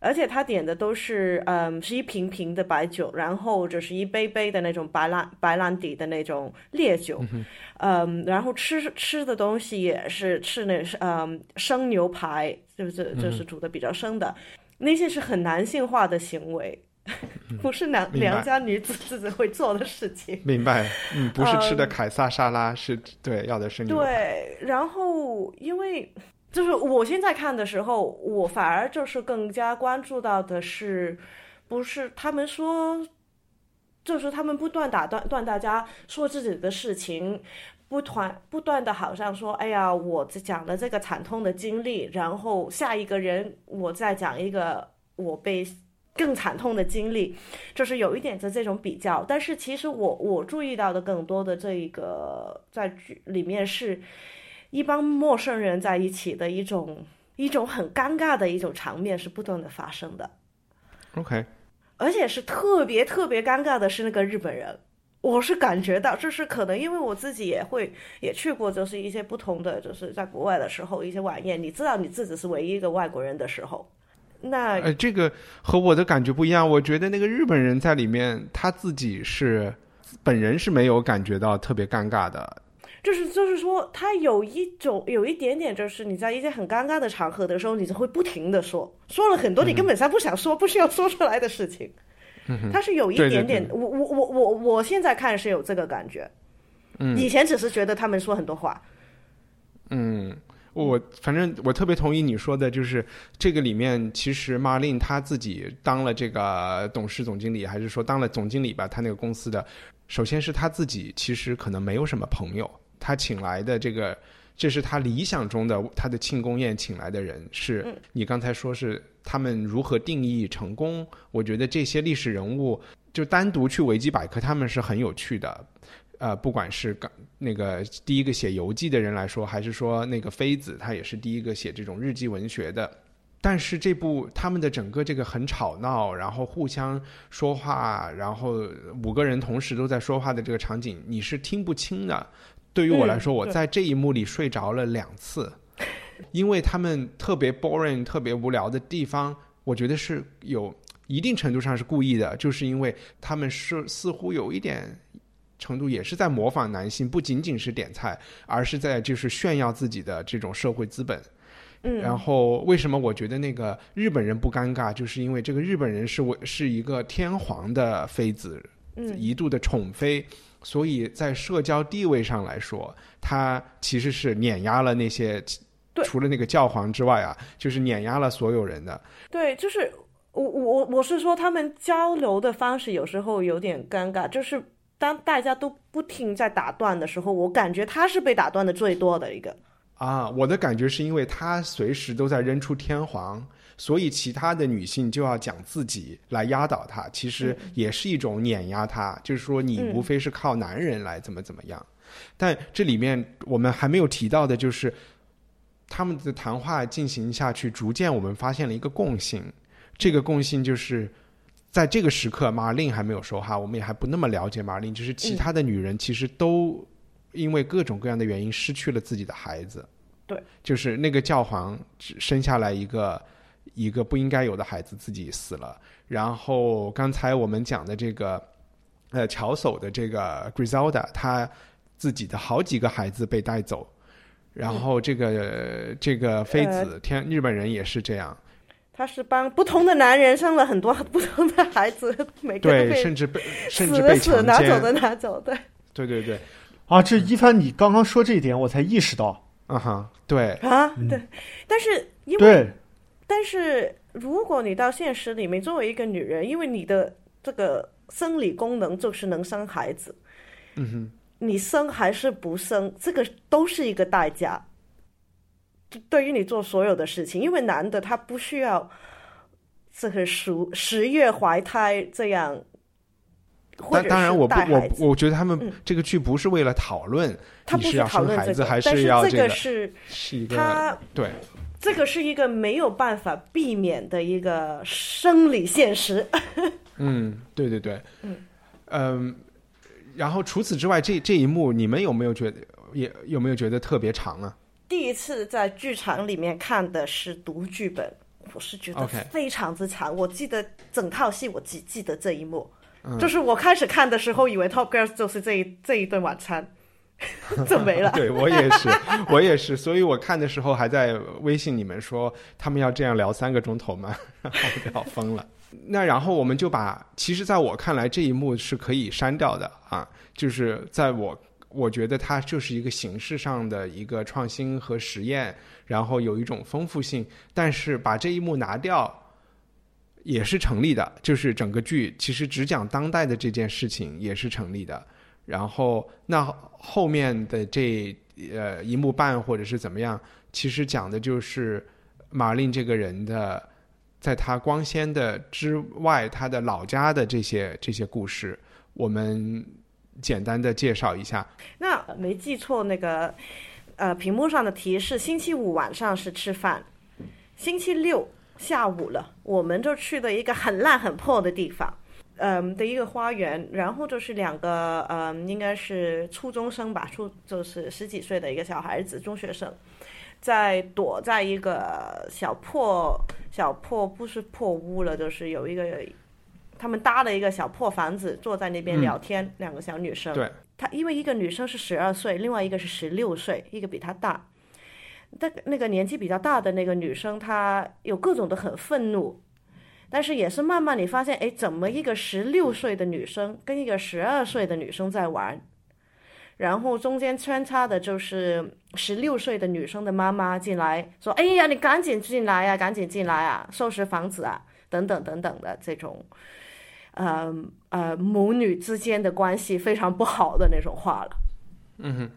而且他点的都是，嗯，是一瓶瓶的白酒，然后就是一杯杯的那种白兰白兰地的那种烈酒，嗯，然后吃吃的东西也是吃那是嗯生牛排，就是就是煮的比较生的，那些是很男性化的行为，不是良良家女子自己会做的事情。明白，嗯，不是吃的凯撒沙拉，是对要的是牛对，然后因为。就是我现在看的时候，我反而就是更加关注到的是，不是他们说，就是他们不断打断断大家说自己的事情，不断不断的好像说，哎呀，我讲了这个惨痛的经历，然后下一个人我再讲一个我被更惨痛的经历，就是有一点的这种比较。但是其实我我注意到的更多的这一个在里面是。一帮陌生人在一起的一种一种很尴尬的一种场面是不断的发生的，OK，而且是特别特别尴尬的是那个日本人，我是感觉到就是可能因为我自己也会也去过，就是一些不同的就是在国外的时候一些晚宴，你知道你自己是唯一一个外国人的时候，那呃这个和我的感觉不一样，我觉得那个日本人在里面他自己是本人是没有感觉到特别尴尬的。就是就是说，他有一种有一点点，就是你在一些很尴尬的场合的时候，你就会不停的说，说了很多你根本上不想说、不需要说出来的事情。他是有一点点，我我我我我现在看是有这个感觉。嗯，以前只是觉得他们说很多话。嗯，我反正我特别同意你说的，就是这个里面其实 Marlene 他自己当了这个董事总经理，还是说当了总经理吧？他那个公司的，首先是他自己其实可能没有什么朋友。他请来的这个，这是他理想中的他的庆功宴请来的人，是你刚才说是他们如何定义成功？我觉得这些历史人物就单独去维基百科，他们是很有趣的。呃，不管是刚那个第一个写游记的人来说，还是说那个妃子，他也是第一个写这种日记文学的。但是这部他们的整个这个很吵闹，然后互相说话，然后五个人同时都在说话的这个场景，你是听不清的。对于我来说，我在这一幕里睡着了两次，因为他们特别 boring、特别无聊的地方，我觉得是有一定程度上是故意的，就是因为他们是似乎有一点程度也是在模仿男性，不仅仅是点菜，而是在就是炫耀自己的这种社会资本。嗯，然后为什么我觉得那个日本人不尴尬，就是因为这个日本人是我是一个天皇的妃子，嗯一度的宠妃。所以在社交地位上来说，他其实是碾压了那些，除了那个教皇之外啊，就是碾压了所有人的。对，就是我我我是说，他们交流的方式有时候有点尴尬，就是当大家都不停在打断的时候，我感觉他是被打断的最多的一个。啊，我的感觉是因为他随时都在扔出天皇。所以，其他的女性就要讲自己来压倒他，其实也是一种碾压他。就是说，你无非是靠男人来怎么怎么样。但这里面我们还没有提到的，就是他们的谈话进行下去，逐渐我们发现了一个共性。这个共性就是，在这个时刻，马琳还没有说话，我们也还不那么了解马琳，就是其他的女人其实都因为各种各样的原因失去了自己的孩子。对，就是那个教皇只生下来一个一个不应该有的孩子，自己死了。然后刚才我们讲的这个，呃，乔叟的这个 Griselda，他自己的好几个孩子被带走。然后这个这个妃子天日本人也是这样，他是帮不同的男人生了很多不同的孩子，每个对，甚至被甚至被拿走的拿走，对，对对对，啊，这一帆你刚刚说这一点，我才意识到，啊哈，对。啊，对，但是因为，但是如果你到现实里面，作为一个女人，因为你的这个生理功能就是能生孩子，嗯哼。你生还是不生，这个都是一个代价。对于你做所有的事情，因为男的他不需要这个十十月怀胎这样，当当然，我不我我觉得他们这个剧不是为了讨论他不是要生孩子还是要这个是是一个对，这个是一个没有办法避免的一个生理现实。嗯，对对对，嗯嗯。然后除此之外，这这一幕你们有没有觉得也有没有觉得特别长啊？第一次在剧场里面看的是读剧本，我是觉得非常之长。我记得整套戏，我只记得这一幕，就是我开始看的时候，以为 Top Girls 就是这一这一顿晚餐，就没了。对我也是，我也是，所以我看的时候还在微信里面说他们要这样聊三个钟头吗？然后我要疯了。那然后我们就把，其实在我看来这一幕是可以删掉的啊，就是在我我觉得它就是一个形式上的一个创新和实验，然后有一种丰富性，但是把这一幕拿掉也是成立的，就是整个剧其实只讲当代的这件事情也是成立的。然后那后面的这呃一幕半或者是怎么样，其实讲的就是马令这个人的。在他光鲜的之外，他的老家的这些这些故事，我们简单的介绍一下。那没记错，那个呃，屏幕上的提示：星期五晚上是吃饭，星期六下午了，我们就去了一个很烂很破的地方，嗯，的一个花园，然后就是两个嗯，应该是初中生吧，初就是十几岁的一个小孩子，中学生。在躲在一个小破小破不是破屋了，就是有一个他们搭了一个小破房子，坐在那边聊天。两个小女生，对，她因为一个女生是十二岁，另外一个是十六岁，一个比她大。那那个年纪比较大的那个女生，她有各种的很愤怒，但是也是慢慢你发现，哎，怎么一个十六岁的女生跟一个十二岁的女生在玩？然后中间穿插的就是十六岁的女生的妈妈进来说：“哎呀，你赶紧进来呀，赶紧进来啊，收拾房子啊，等等等等的这种，呃呃，母女之间的关系非常不好的那种话了。”嗯哼，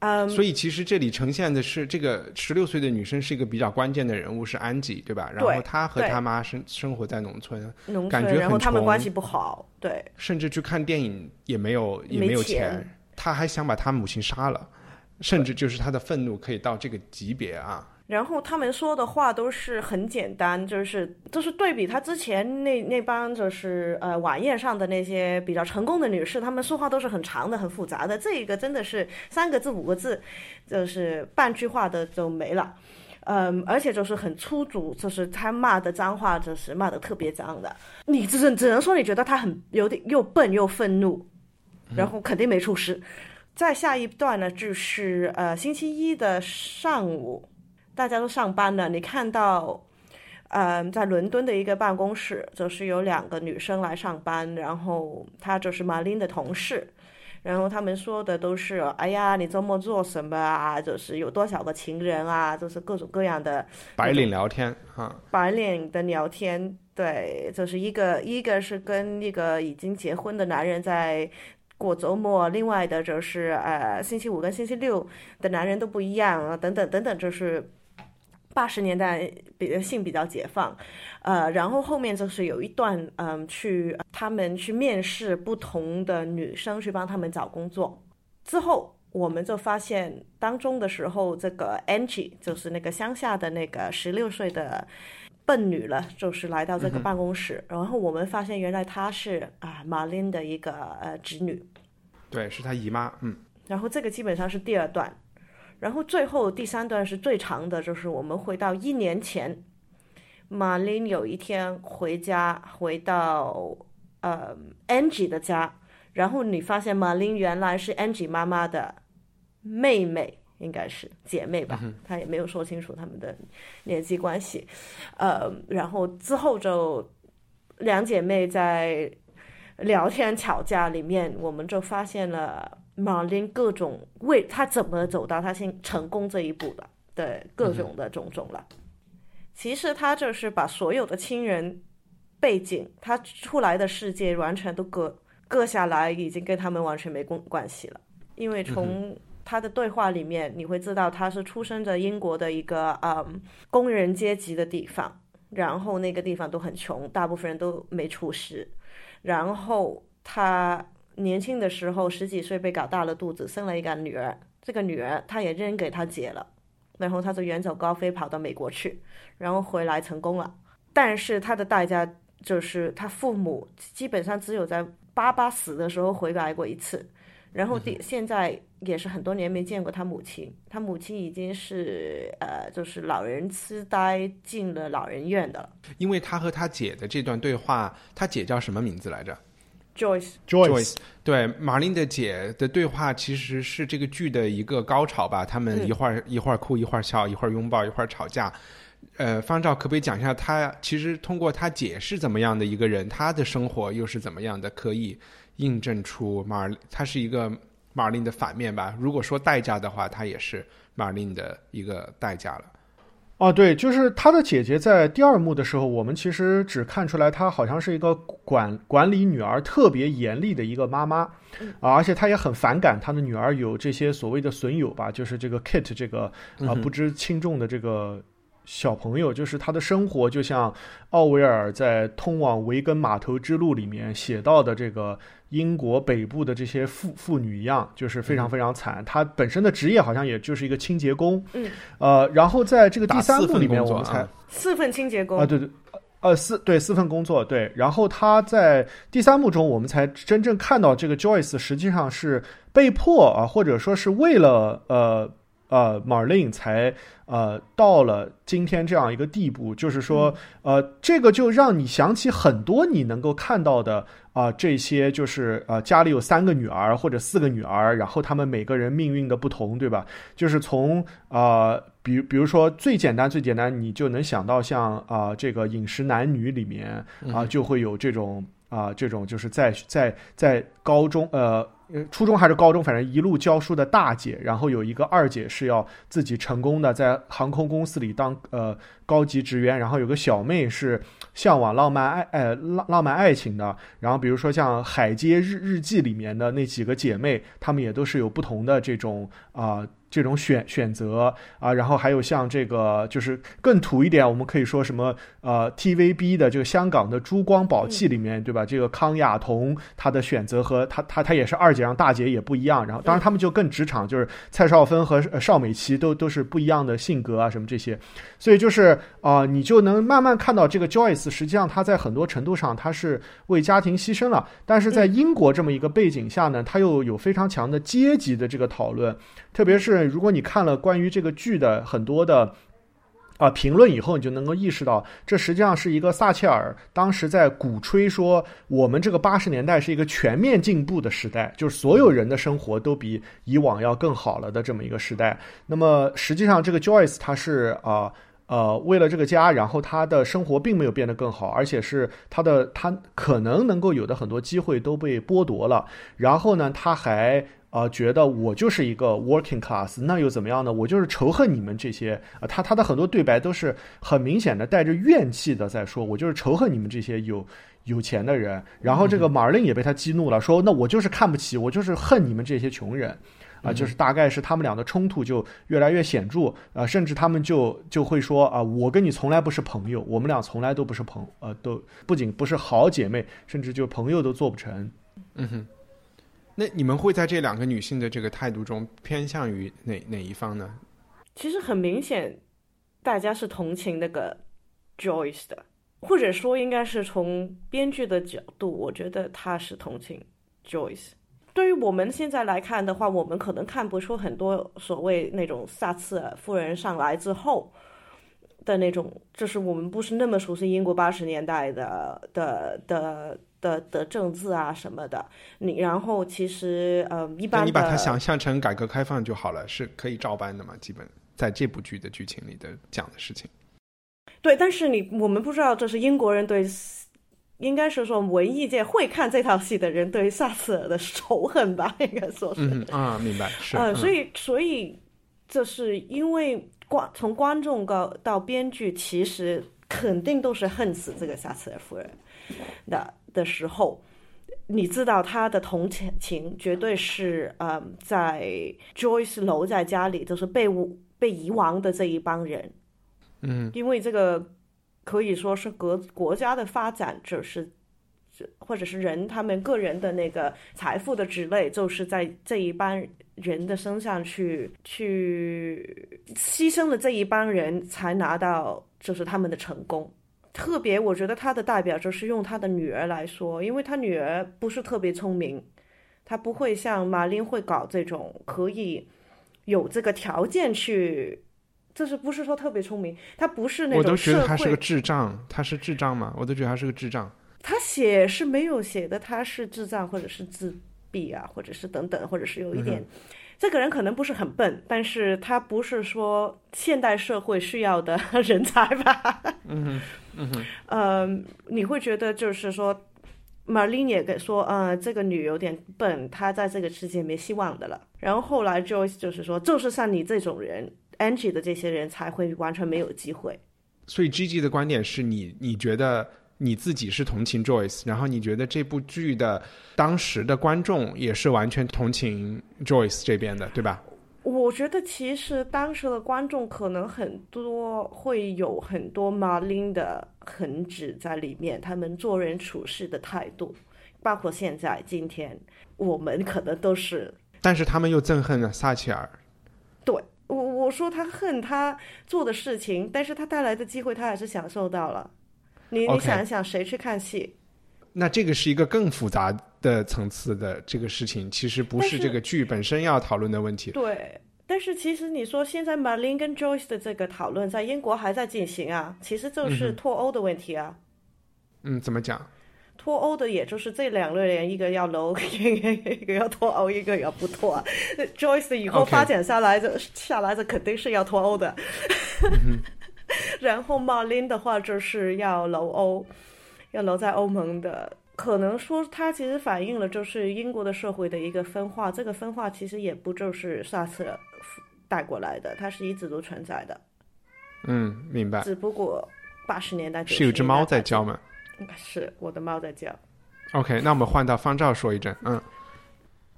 嗯，所以其实这里呈现的是这个十六岁的女生是一个比较关键的人物，是安吉，对吧？然后她和她妈生生活在农村，农村，然后他们关系不好，对，甚至去看电影也没有也没有钱。他还想把他母亲杀了，甚至就是他的愤怒可以到这个级别啊。然后他们说的话都是很简单，就是就是对比他之前那那帮就是呃晚宴上的那些比较成功的女士，她们说话都是很长的、很复杂的。这一个真的是三个字、五个字，就是半句话的就没了。嗯，而且就是很粗俗，就是他骂的脏话，就是骂的特别脏的。你只只能说你觉得他很有点又笨又愤怒。然后肯定没出事。再下一段呢，就是呃星期一的上午，大家都上班了。你看到，嗯，在伦敦的一个办公室，就是有两个女生来上班，然后她就是马琳的同事。然后他们说的都是：“哎呀，你周末做什么啊？就是有多少个情人啊？就是各种各样的白领聊天哈，白领的聊天。对，就是一个一个是跟那个已经结婚的男人在。”过周末，另外的就是呃，星期五跟星期六的男人都不一样啊，等等等等，就是八十年代比较性比较解放，呃，然后后面就是有一段嗯，去他们去面试不同的女生去帮他们找工作，之后我们就发现当中的时候，这个 Angie 就是那个乡下的那个十六岁的笨女了，就是来到这个办公室，然后我们发现原来她是啊马琳的一个呃侄女，对，是她姨妈，嗯，然后这个基本上是第二段，然后最后第三段是最长的，就是我们回到一年前，马琳有一天回家，回到呃 Angie 的家，然后你发现马琳原来是 Angie 妈妈的妹妹。应该是姐妹吧，她也没有说清楚他们的年纪关系，呃，然后之后就两姐妹在聊天吵架里面，我们就发现了马林各种为他怎么走到他现成功这一步的对各种的种种了。其实他就是把所有的亲人背景，他出来的世界完全都割割下来，已经跟他们完全没关关系了，因为从。他的对话里面，你会知道他是出生在英国的一个嗯工人阶级的地方，然后那个地方都很穷，大部分人都没出息。然后他年轻的时候十几岁被搞大了肚子，生了一个女儿，这个女儿她也扔给他姐了，然后他就远走高飞跑到美国去，然后回来成功了。但是他的代价就是他父母基本上只有在爸爸死的时候回来过一次。然后第现在也是很多年没见过他母亲，他母亲已经是呃，就是老人痴呆进了老人院的了。因为他和他姐的这段对话，他姐叫什么名字来着？Joyce，Joyce。对，马琳的姐的对话其实是这个剧的一个高潮吧。他们一会儿一会儿哭，一会儿笑，一会儿拥抱，一会儿吵架。呃，方照可不可以讲一下，他其实通过他姐是怎么样的一个人，他的生活又是怎么样的？可以。印证出马尔，他是一个马尔林的反面吧？如果说代价的话，他也是马尔林的一个代价了。哦，对，就是他的姐姐在第二幕的时候，我们其实只看出来她好像是一个管管理女儿特别严厉的一个妈妈啊，而且她也很反感她的女儿有这些所谓的损友吧，就是这个 Kit 这个啊不知轻重的这个。小朋友就是他的生活，就像奥威尔在《通往维根码头之路》里面写到的这个英国北部的这些妇妇女一样，就是非常非常惨。他本身的职业好像也就是一个清洁工。嗯。呃，然后在这个第三部里面，我们才四份清洁工啊，对对，呃，四对四份工作对。然后他在第三幕中，我们才真正看到这个 Joyce 实际上是被迫啊，或者说是为了呃。呃，Marlene 才呃到了今天这样一个地步，就是说，呃，这个就让你想起很多你能够看到的啊，这些就是呃家里有三个女儿或者四个女儿，然后他们每个人命运的不同，对吧？就是从啊，比比如说最简单最简单，你就能想到像啊这个饮食男女里面啊就会有这种啊这种就是在在在高中呃。初中还是高中，反正一路教书的大姐，然后有一个二姐是要自己成功的在航空公司里当呃高级职员，然后有个小妹是向往浪漫爱呃浪浪漫爱情的，然后比如说像《海街日日记》里面的那几个姐妹，她们也都是有不同的这种啊。这种选选择啊，然后还有像这个，就是更土一点，我们可以说什么呃，TVB 的这个香港的珠光宝气里面，对吧？这个康雅彤她的选择和她她她也是二姐，让大姐也不一样。然后当然他们就更职场，就是蔡少芬和邵美琪都都是不一样的性格啊，什么这些。所以就是啊，你就能慢慢看到这个 Joyce，实际上她在很多程度上她是为家庭牺牲了，但是在英国这么一个背景下呢，她又有非常强的阶级的这个讨论，特别是。如果你看了关于这个剧的很多的啊评论以后，你就能够意识到，这实际上是一个撒切尔当时在鼓吹说，我们这个八十年代是一个全面进步的时代，就是所有人的生活都比以往要更好了的这么一个时代。那么实际上，这个 Joyce 他是啊呃为了这个家，然后他的生活并没有变得更好，而且是他的他可能能够有的很多机会都被剥夺了。然后呢，他还。啊，觉得我就是一个 working class，那又怎么样呢？我就是仇恨你们这些啊，他他的很多对白都是很明显的带着怨气的在说，我就是仇恨你们这些有有钱的人。然后这个马尔林也被他激怒了，说那我就是看不起，我就是恨你们这些穷人啊，就是大概是他们俩的冲突就越来越显著啊，甚至他们就就会说啊，我跟你从来不是朋友，我们俩从来都不是朋呃，都不仅不是好姐妹，甚至就朋友都做不成。嗯哼。那你们会在这两个女性的这个态度中偏向于哪哪一方呢？其实很明显，大家是同情那个 Joyce 的，或者说应该是从编剧的角度，我觉得他是同情 Joyce。对于我们现在来看的话，我们可能看不出很多所谓那种萨次尔夫人上来之后的那种，就是我们不是那么熟悉英国八十年代的的的的的政治啊什么的。你然后其实呃，一般你把它想象成改革开放就好了，是可以照搬的嘛？基本在这部剧的剧情里的讲的事情。对，但是你我们不知道这是英国人对。应该是说文艺界会看这套戏的人对萨斯尔的仇恨吧，应该说是。嗯啊，明白是。呃，所以所以这是因为观从观众到到编剧，其实肯定都是恨死这个萨斯尔夫人的的时候，你知道他的同情情绝对是呃，在 Joyce 留在家里就是被被遗忘的这一帮人。嗯，因为这个。可以说是国国家的发展，就是或者是人他们个人的那个财富的之类，就是在这一帮人的身上去去牺牲了这一帮人才拿到就是他们的成功。特别我觉得他的代表就是用他的女儿来说，因为他女儿不是特别聪明，他不会像马林会搞这种可以有这个条件去。就是不是说特别聪明，他不是那种。我都觉得他是个智障，他是智障嘛？我都觉得他是个智障。他写是没有写的，他是智障或者是自闭啊，或者是等等，或者是有一点。这个人可能不是很笨，但是他不是说现代社会需要的 人才吧？嗯哼，嗯你会觉得就是说，马琳也给说，呃，这个女有点笨，她在这个世界没希望的了。然后后来 Joyce 就是说，就是像你这种人。Angie 的这些人才会完全没有机会。所以 Gigi 的观点是你，你觉得你自己是同情 Joyce，然后你觉得这部剧的当时的观众也是完全同情 Joyce 这边的，对吧？我觉得其实当时的观众可能很多会有很多 Marlene 的痕迹在里面，他们做人处事的态度，包括现在今天我们可能都是。但是他们又憎恨了撒切尔。对。我我说他恨他做的事情，但是他带来的机会他还是享受到了。你你想一想，谁去看戏？那这个是一个更复杂的层次的这个事情，其实不是这个剧本身要讨论的问题。对，但是其实你说现在 Marlene 跟 Joyce 的这个讨论在英国还在进行啊，其实就是脱欧的问题啊。嗯，怎么讲？脱欧的，也就是这两类人，一个要留，一个要脱欧，一个要不脱。Joyce 以后发展下来，这下来这肯定是要脱欧的。然后 Marlene 的话，就是要留欧，要留在欧盟的。可能说，它其实反映了就是英国的社会的一个分化。这个分化其实也不就是萨瑟带过来的，它是一直都存在的。嗯，明白。只不过八十年代是有只猫在叫吗？是我的猫在叫。OK，那我们换到方照说一阵。嗯，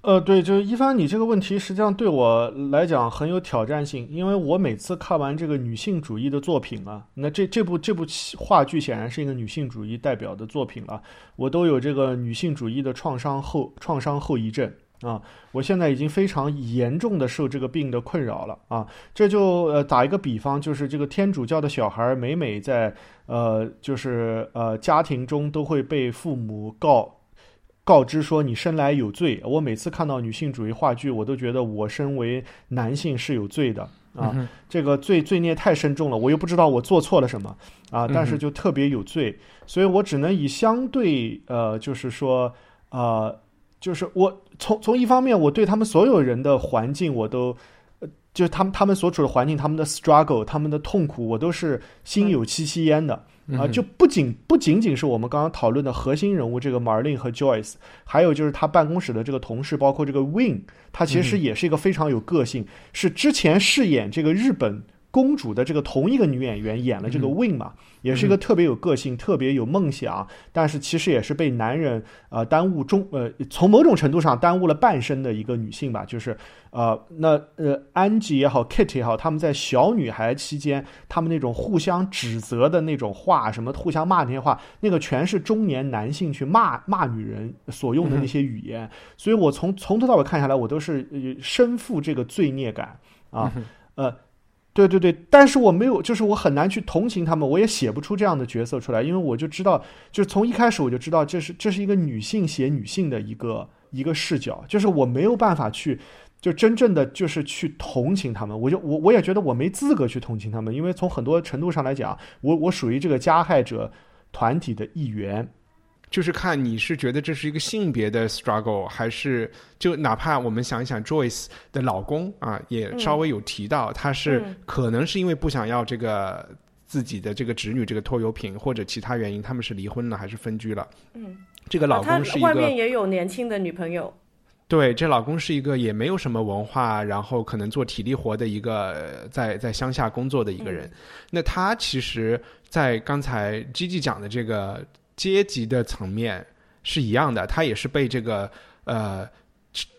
呃，对，就是一帆，你这个问题实际上对我来讲很有挑战性，因为我每次看完这个女性主义的作品啊，那这这部这部话剧显然是一个女性主义代表的作品了，我都有这个女性主义的创伤后创伤后遗症。啊，我现在已经非常严重的受这个病的困扰了啊！这就呃打一个比方，就是这个天主教的小孩每每在呃就是呃家庭中都会被父母告告知说你生来有罪。我每次看到女性主义话剧，我都觉得我身为男性是有罪的啊！这个罪罪孽太深重了，我又不知道我做错了什么啊，但是就特别有罪，所以我只能以相对呃就是说啊。就是我从从一方面，我对他们所有人的环境，我都，呃，就是他们他们所处的环境，他们的 struggle，他们的痛苦，我都是心有戚戚焉的啊！就不仅不仅仅是我们刚刚讨论的核心人物这个 Marlene 和 Joyce，还有就是他办公室的这个同事，包括这个 Win，他其实也是一个非常有个性，是之前饰演这个日本。公主的这个同一个女演员演了这个 Win 嘛，也是一个特别有个性、特别有梦想，但是其实也是被男人呃耽误中呃从某种程度上耽误了半生的一个女性吧。就是呃那呃安吉也好，Kitty 也好，他们在小女孩期间，他们那种互相指责的那种话，什么互相骂那些话，那个全是中年男性去骂骂女人所用的那些语言。所以我从从头到尾看下来，我都是身负这个罪孽感啊，呃。对对对，但是我没有，就是我很难去同情他们，我也写不出这样的角色出来，因为我就知道，就是从一开始我就知道这是这是一个女性写女性的一个一个视角，就是我没有办法去就真正的就是去同情他们，我就我我也觉得我没资格去同情他们，因为从很多程度上来讲，我我属于这个加害者团体的一员。就是看你是觉得这是一个性别的 struggle，还是就哪怕我们想一想，Joyce 的老公啊，也稍微有提到，他是可能是因为不想要这个自己的这个侄女这个拖油瓶，或者其他原因，他们是离婚了还是分居了？嗯，这个老公是一个外面也有年轻的女朋友。对，这老公是一个也没有什么文化，然后可能做体力活的一个在在乡下工作的一个人。那他其实，在刚才 Gigi 讲的这个。阶级的层面是一样的，他也是被这个呃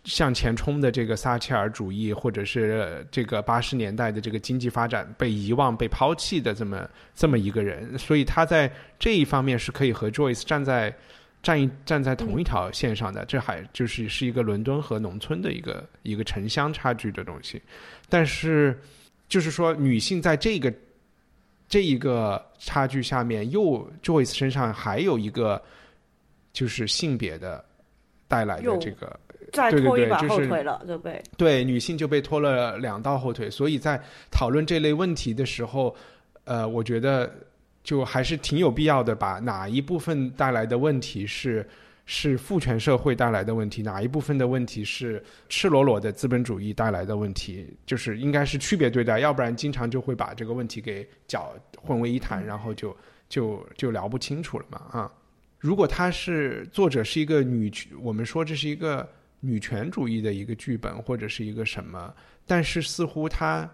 向前冲的这个撒切尔主义，或者是这个八十年代的这个经济发展被遗忘、被抛弃的这么这么一个人，所以他在这一方面是可以和 Joyce 站在站一站在同一条线上的。这还就是是一个伦敦和农村的一个一个城乡差距的东西，但是就是说女性在这个。这一个差距下面，又 Joyce 身上还有一个，就是性别的带来的这个，再拖一把后腿了，对不对？对，女性就被拖了两道后腿。所以在讨论这类问题的时候，呃，我觉得就还是挺有必要的，把哪一部分带来的问题是。是父权社会带来的问题，哪一部分的问题是赤裸裸的资本主义带来的问题？就是应该是区别对待，要不然经常就会把这个问题给搅混为一谈，然后就就就聊不清楚了嘛啊！如果他是作者是一个女，我们说这是一个女权主义的一个剧本或者是一个什么，但是似乎他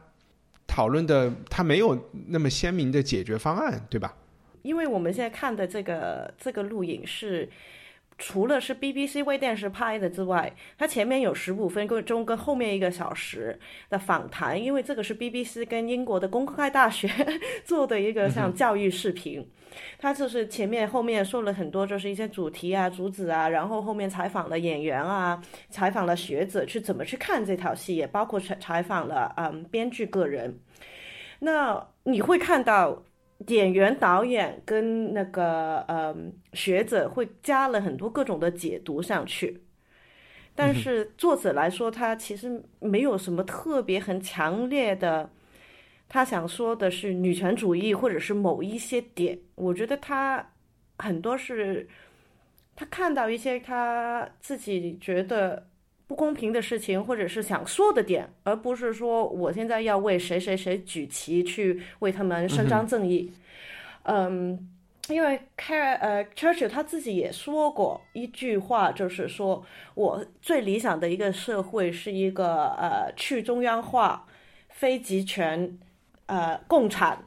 讨论的他没有那么鲜明的解决方案，对吧？因为我们现在看的这个这个录影是。除了是 BBC 微电视拍的之外，它前面有十五分钟跟后面一个小时的访谈，因为这个是 BBC 跟英国的公开大学 做的一个像教育视频，它就是前面后面说了很多，就是一些主题啊、主旨啊，然后后面采访了演员啊，采访了学者去怎么去看这条戏，也包括采采访了嗯编剧个人，那你会看到。演员、导演跟那个呃学者会加了很多各种的解读上去，但是作者来说，他其实没有什么特别很强烈的，他想说的是女权主义或者是某一些点。我觉得他很多是，他看到一些他自己觉得。不公平的事情，或者是想说的点，而不是说我现在要为谁谁谁举旗去为他们伸张正义。嗯，因为 Car 呃 Churchill 他自己也说过一句话，就是说我最理想的一个社会是一个呃去中央化、非集权、呃共产，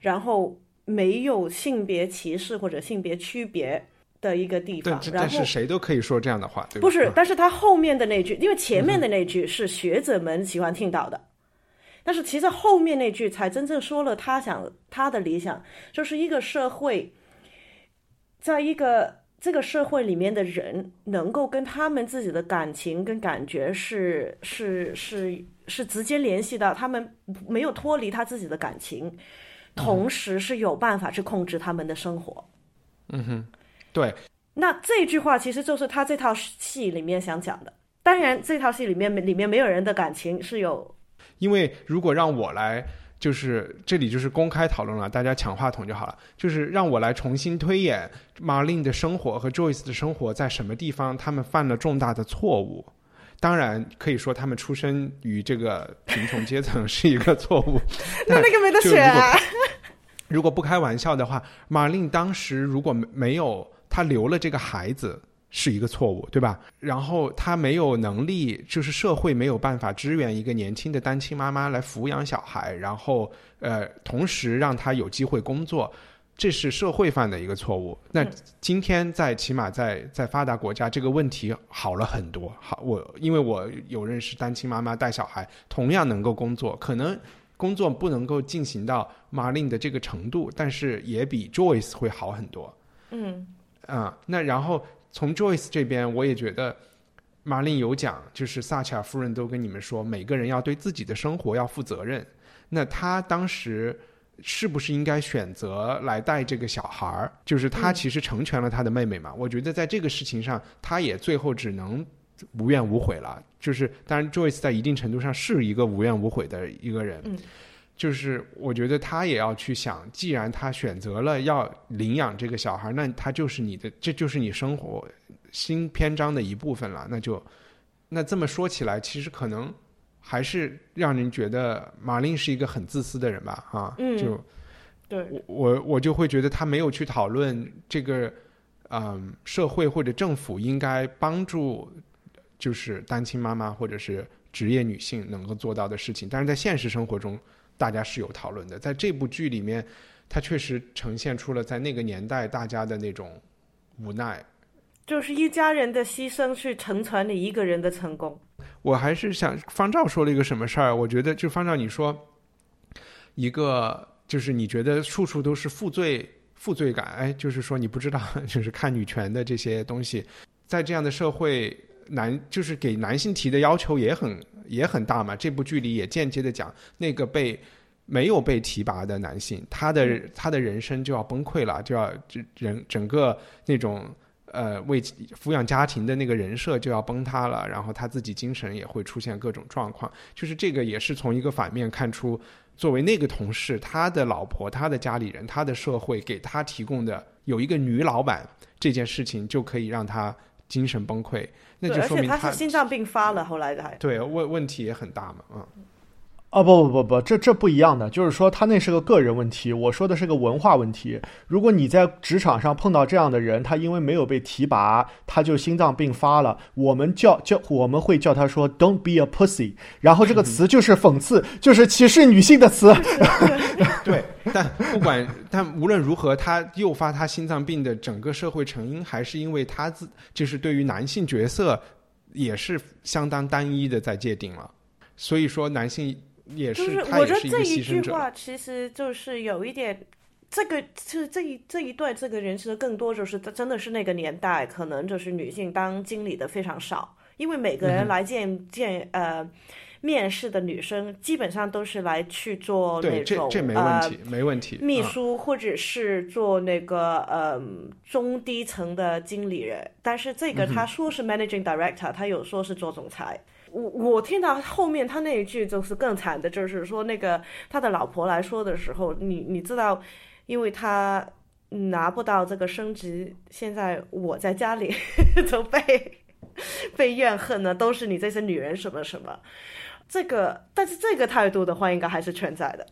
然后没有性别歧视或者性别区别。的一个地方，但是谁都可以说这样的话，对不是，但是他后面的那句，因为前面的那句是学者们喜欢听到的，但是其实后面那句才真正说了他想他的理想，就是一个社会，在一个这个社会里面的人能够跟他们自己的感情跟感觉是是是是直接联系到，他们没有脱离他自己的感情，同时是有办法去控制他们的生活。嗯哼。对，那这句话其实就是他这套戏里面想讲的。当然，这套戏里面里面没有人的感情是有。因为如果让我来，就是这里就是公开讨论了，大家抢话筒就好了。就是让我来重新推演 Marlene 的生活和 Joyce 的生活在什么地方，他们犯了重大的错误。当然可以说他们出生于这个贫穷阶层 是一个错误。那那个没得选。啊如果不开玩笑的话，Marlene 当时如果没有。他留了这个孩子是一个错误，对吧？然后他没有能力，就是社会没有办法支援一个年轻的单亲妈妈来抚养小孩，然后呃，同时让他有机会工作，这是社会犯的一个错误。那今天在起码在在发达国家，这个问题好了很多。好，我因为我有认识单亲妈妈带小孩，同样能够工作，可能工作不能够进行到 Marlene 的这个程度，但是也比 Joyce 会好很多。嗯。啊，那然后从 Joyce 这边，我也觉得马林有讲，就是撒切尔夫人都跟你们说，每个人要对自己的生活要负责任。那他当时是不是应该选择来带这个小孩儿？就是他其实成全了他的妹妹嘛。我觉得在这个事情上，他也最后只能无怨无悔了。就是当然，Joyce 在一定程度上是一个无怨无悔的一个人。嗯就是我觉得他也要去想，既然他选择了要领养这个小孩，那他就是你的，这就是你生活新篇章的一部分了。那就那这么说起来，其实可能还是让人觉得马琳是一个很自私的人吧？啊，嗯就对，我我我就会觉得他没有去讨论这个，嗯，社会或者政府应该帮助，就是单亲妈妈或者是职业女性能够做到的事情。但是在现实生活中，大家是有讨论的。在这部剧里面，它确实呈现出了在那个年代大家的那种无奈。就是一家人的牺牲去成全你一个人的成功。我还是想方照说了一个什么事儿？我觉得就方照你说一个，就是你觉得处处都是负罪负罪感，哎，就是说你不知道，就是看女权的这些东西，在这样的社会，男就是给男性提的要求也很也很大嘛。这部剧里也间接的讲，那个被没有被提拔的男性，他的他的人生就要崩溃了，就要这人整个那种。呃，为抚养家庭的那个人设就要崩塌了，然后他自己精神也会出现各种状况。就是这个也是从一个反面看出，作为那个同事，他的老婆、他的家里人、他的社会给他提供的有一个女老板这件事情，就可以让他精神崩溃。那就说明且他是心脏病发了，后来的还。对问问题也很大嘛，嗯。哦不不不不，这这不一样的，就是说他那是个个人问题，我说的是个文化问题。如果你在职场上碰到这样的人，他因为没有被提拔，他就心脏病发了，我们叫叫我们会叫他说 "Don't be a pussy"，然后这个词就是讽刺，就是歧视女性的词。对，但不管但无论如何，他诱发他心脏病的整个社会成因，还是因为他自就是对于男性角色也是相当单一的在界定了。所以说，男性也就是我觉得这一。句话其实就是有一点，这个是这一这一段这个人其实更多就是真的是那个年代，可能就是女性当经理的非常少，因为每个嗯人来见、见呃面试的女生基本上都是来去做那对，这种这没问题，没问题。秘嗯书或者是做那个呃中低层的经理人，但是这嗯个他说是 managing director，、他有说是做总裁。我我听到后面他那一句就是更惨的，就是说那个他的老婆来说的时候，你你知道，因为他拿不到这个升职，现在我在家里 都被被怨恨呢，都是你这些女人什么什么。这个，但是这个态度的话，应该还是存在的。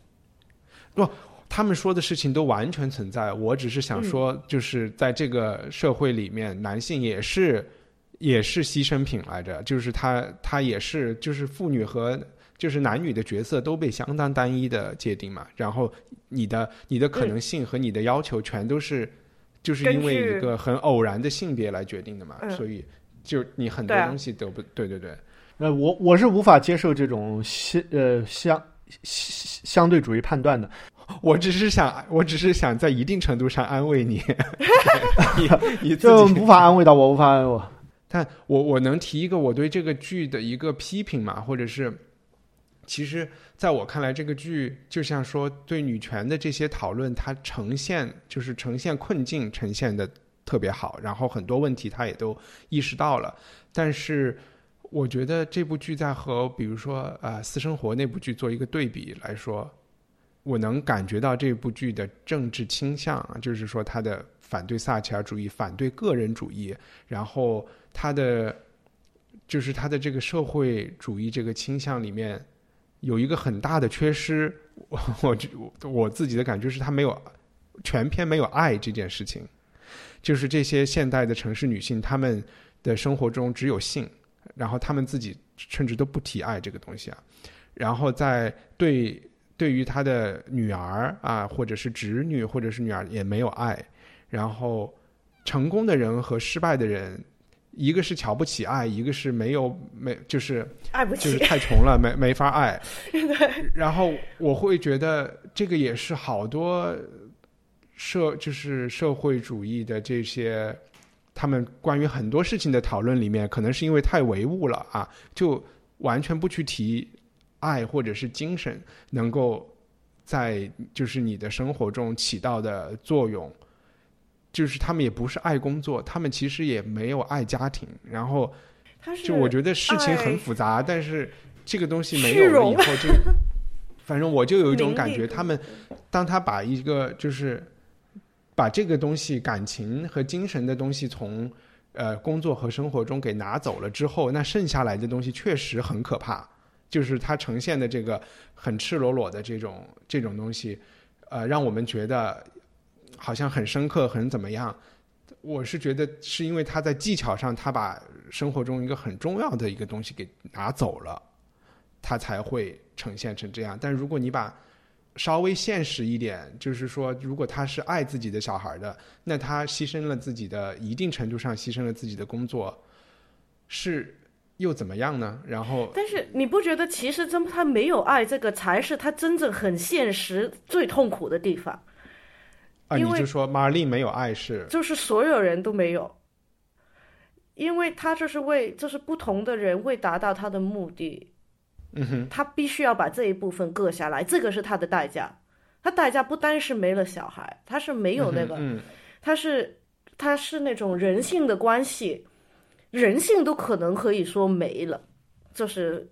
不，他们说的事情都完全存在。我只是想说，就是在这个社会里面，男性也是也是牺牲品来着，就是他他也是就是妇女和就是男女的角色都被相当单一的界定嘛。然后你的你的可能性和你的要求全都是就是因为一个很偶然的性别来决定的嘛，嗯所以就你很多东西都不对对对。呃，我我是无法接受这种相呃相相相对主义判断的。我只是想，我只是想在一定程度上安慰你，你你自就无法安慰到我，无法安慰我。但我我能提一个我对这个剧的一个批评嘛，或者是，其实在我看来，这个剧就像说对女权的这些讨论，它呈现就是呈现困境，呈现的特别好，然后很多问题他也都意识到了，但是。我觉得这部剧在和比如说呃《私生活》那部剧做一个对比来说，我能感觉到这部剧的政治倾向啊，就是说它的反对撒切尔主义、反对个人主义，然后他的就是他的这个社会主义这个倾向里面有一个很大的缺失，我我我自己的感觉是他没有全篇没有爱这件事情，就是这些现代的城市女性，她们的生活中只有性，然后她们自己甚至都不提爱这个东西啊，然后在对对于她的女儿啊，或者是侄女，或者是女儿也没有爱，然后成功的人和失败的人，一个是瞧不起爱，一个是没有没就是爱不起就是，太穷了，没没法爱。然后我会觉得这个也是好多社就是社会主义的这些他们关于很多事情的讨论里面，可能是因为太唯物了啊，就完全不去提爱或者是精神能够在就是你的生活中起到的作用，就是他们也不是爱工作，他们其实也没有爱家庭，然后就我觉得事情很复杂，但是这个东西没有了以后就，反正我就有一种感觉，他们当他把一个就是把这个东西感情和精神的东西从呃工作和生活中给拿走了之后，那剩下来的东西确实很可怕，就是它呈现的这个很赤裸裸的这种这种东西，呃，让我们觉得好像很深刻，很怎么样。我是觉得是因为他在技巧上，他把生活中一个很重要的一个东西给拿走了，他才会呈现成这样。但如果你把稍微现实一点，就是说，如果他是爱自己的小孩的，那他牺牲了自己的一定程度上牺牲了自己的工作，是又怎么样呢？然后但是你不觉得其实真他没有爱这个才是他真正很现实最痛苦的地方？啊，因为你就说玛丽没有爱是就是所有人都没有，因为他就是为就是不同的人为达到他的目的，嗯哼，他必须要把这一部分割下来，这个是他的代价。他代价不单是没了小孩，他是没有那个，嗯他是他是那种人性的关系，人性都可能可以说没了。就是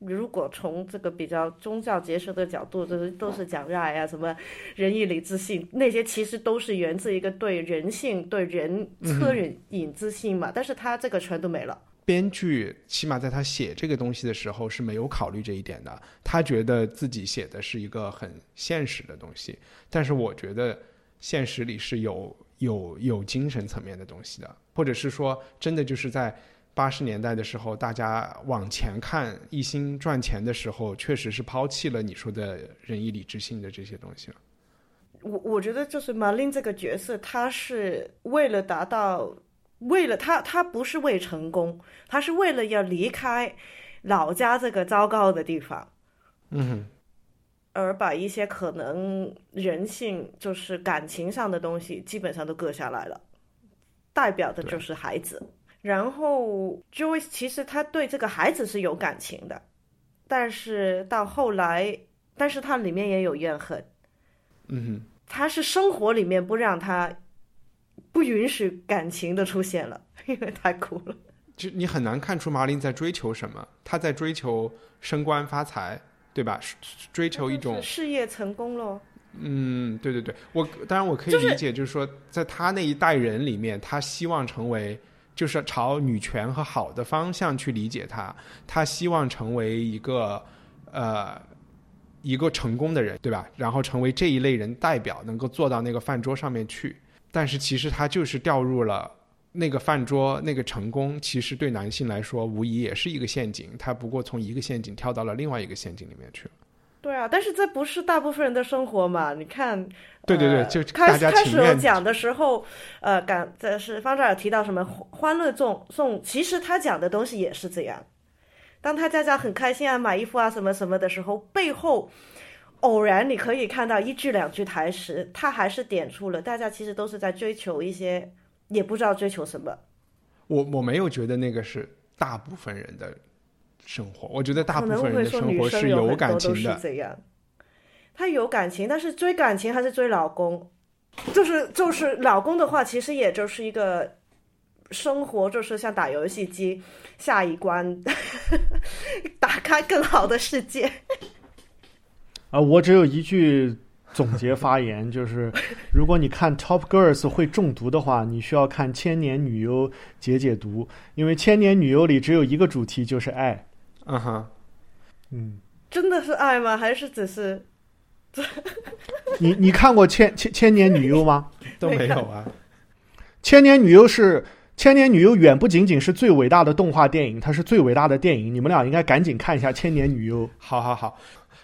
如果从这个比较宗教结社的角度，就是都是讲热爱啊，什么仁义礼智信，那些其实都是源自一个对人性、对人恻隐之心嘛。但是他这个全都没了。编剧起码在他写这个东西的时候是没有考虑这一点的，他觉得自己写的是一个很现实的东西，但是我觉得现实里是有有有精神层面的东西的，或者是说真的就是在八十年代的时候，大家往前看，一心赚钱的时候，确实是抛弃了你说的仁义礼智信的这些东西了。我我觉得就是马琳这个角色，他是为了达到，为了他他不是为成功，他是为了要离开老家这个糟糕的地方，嗯哼，而把一些可能人性就是感情上的东西基本上都割下来了，代表的就是孩子。然后 Joyce 其实他对这个孩子是有感情的，但是到后来，但是他里面也有怨恨。嗯哼。他是生活里面不让他不允许感情的出现了，因为太苦了。就你很难看出马林在追求什么，他在追求升官发财，对吧？追求一种事业成功咯。嗯，对对对，我当然我可以理解，就是说，在他那一代人里面，他希望成为，就是朝女权和好的方向去理解他，他希望成为一个呃一个成功的人，对吧？然后成为这一类人代表，能够坐到那个饭桌上面去。但是其实他就是掉入了那个饭桌，那个成功，其实对男性来说，无疑也是一个陷阱。他不过从一个陷阱跳到了另外一个陷阱里面去了。对啊，但是这不是大部分人的生活嘛？你看，对对对呃就开大家开始我讲的时候，呃，感这是方丈有提到什么欢欢乐颂颂，其实他讲的东西也是这样。当他家家很开心啊，买衣服啊什么什么的时候，背后偶然你可以看到一句两句台词，他还是点出了大家其实都是在追求一些也不知道追求什么。我我没有觉得那个是大部分人的生活，我觉得大部分人的生活是有感情的。这样，他有感情，但是追感情还是追老公，就是就是老公的话，其实也就是一个生活，就是像打游戏机，下一关 打开更好的世界。啊，我只有一句总结发言，就是如果你看 Top Girls 会中毒的话，你需要看《千年女优解解毒》，因为《千年女优》里只有一个主题，就是爱。嗯哼，嗯，真的是爱吗？还是只是 你你看过千千千年女优吗？都没有啊。千年女优是千年女优，远不仅仅是最伟大的动画电影，它是最伟大的电影。你们俩应该赶紧看一下《千年女优》。好好好，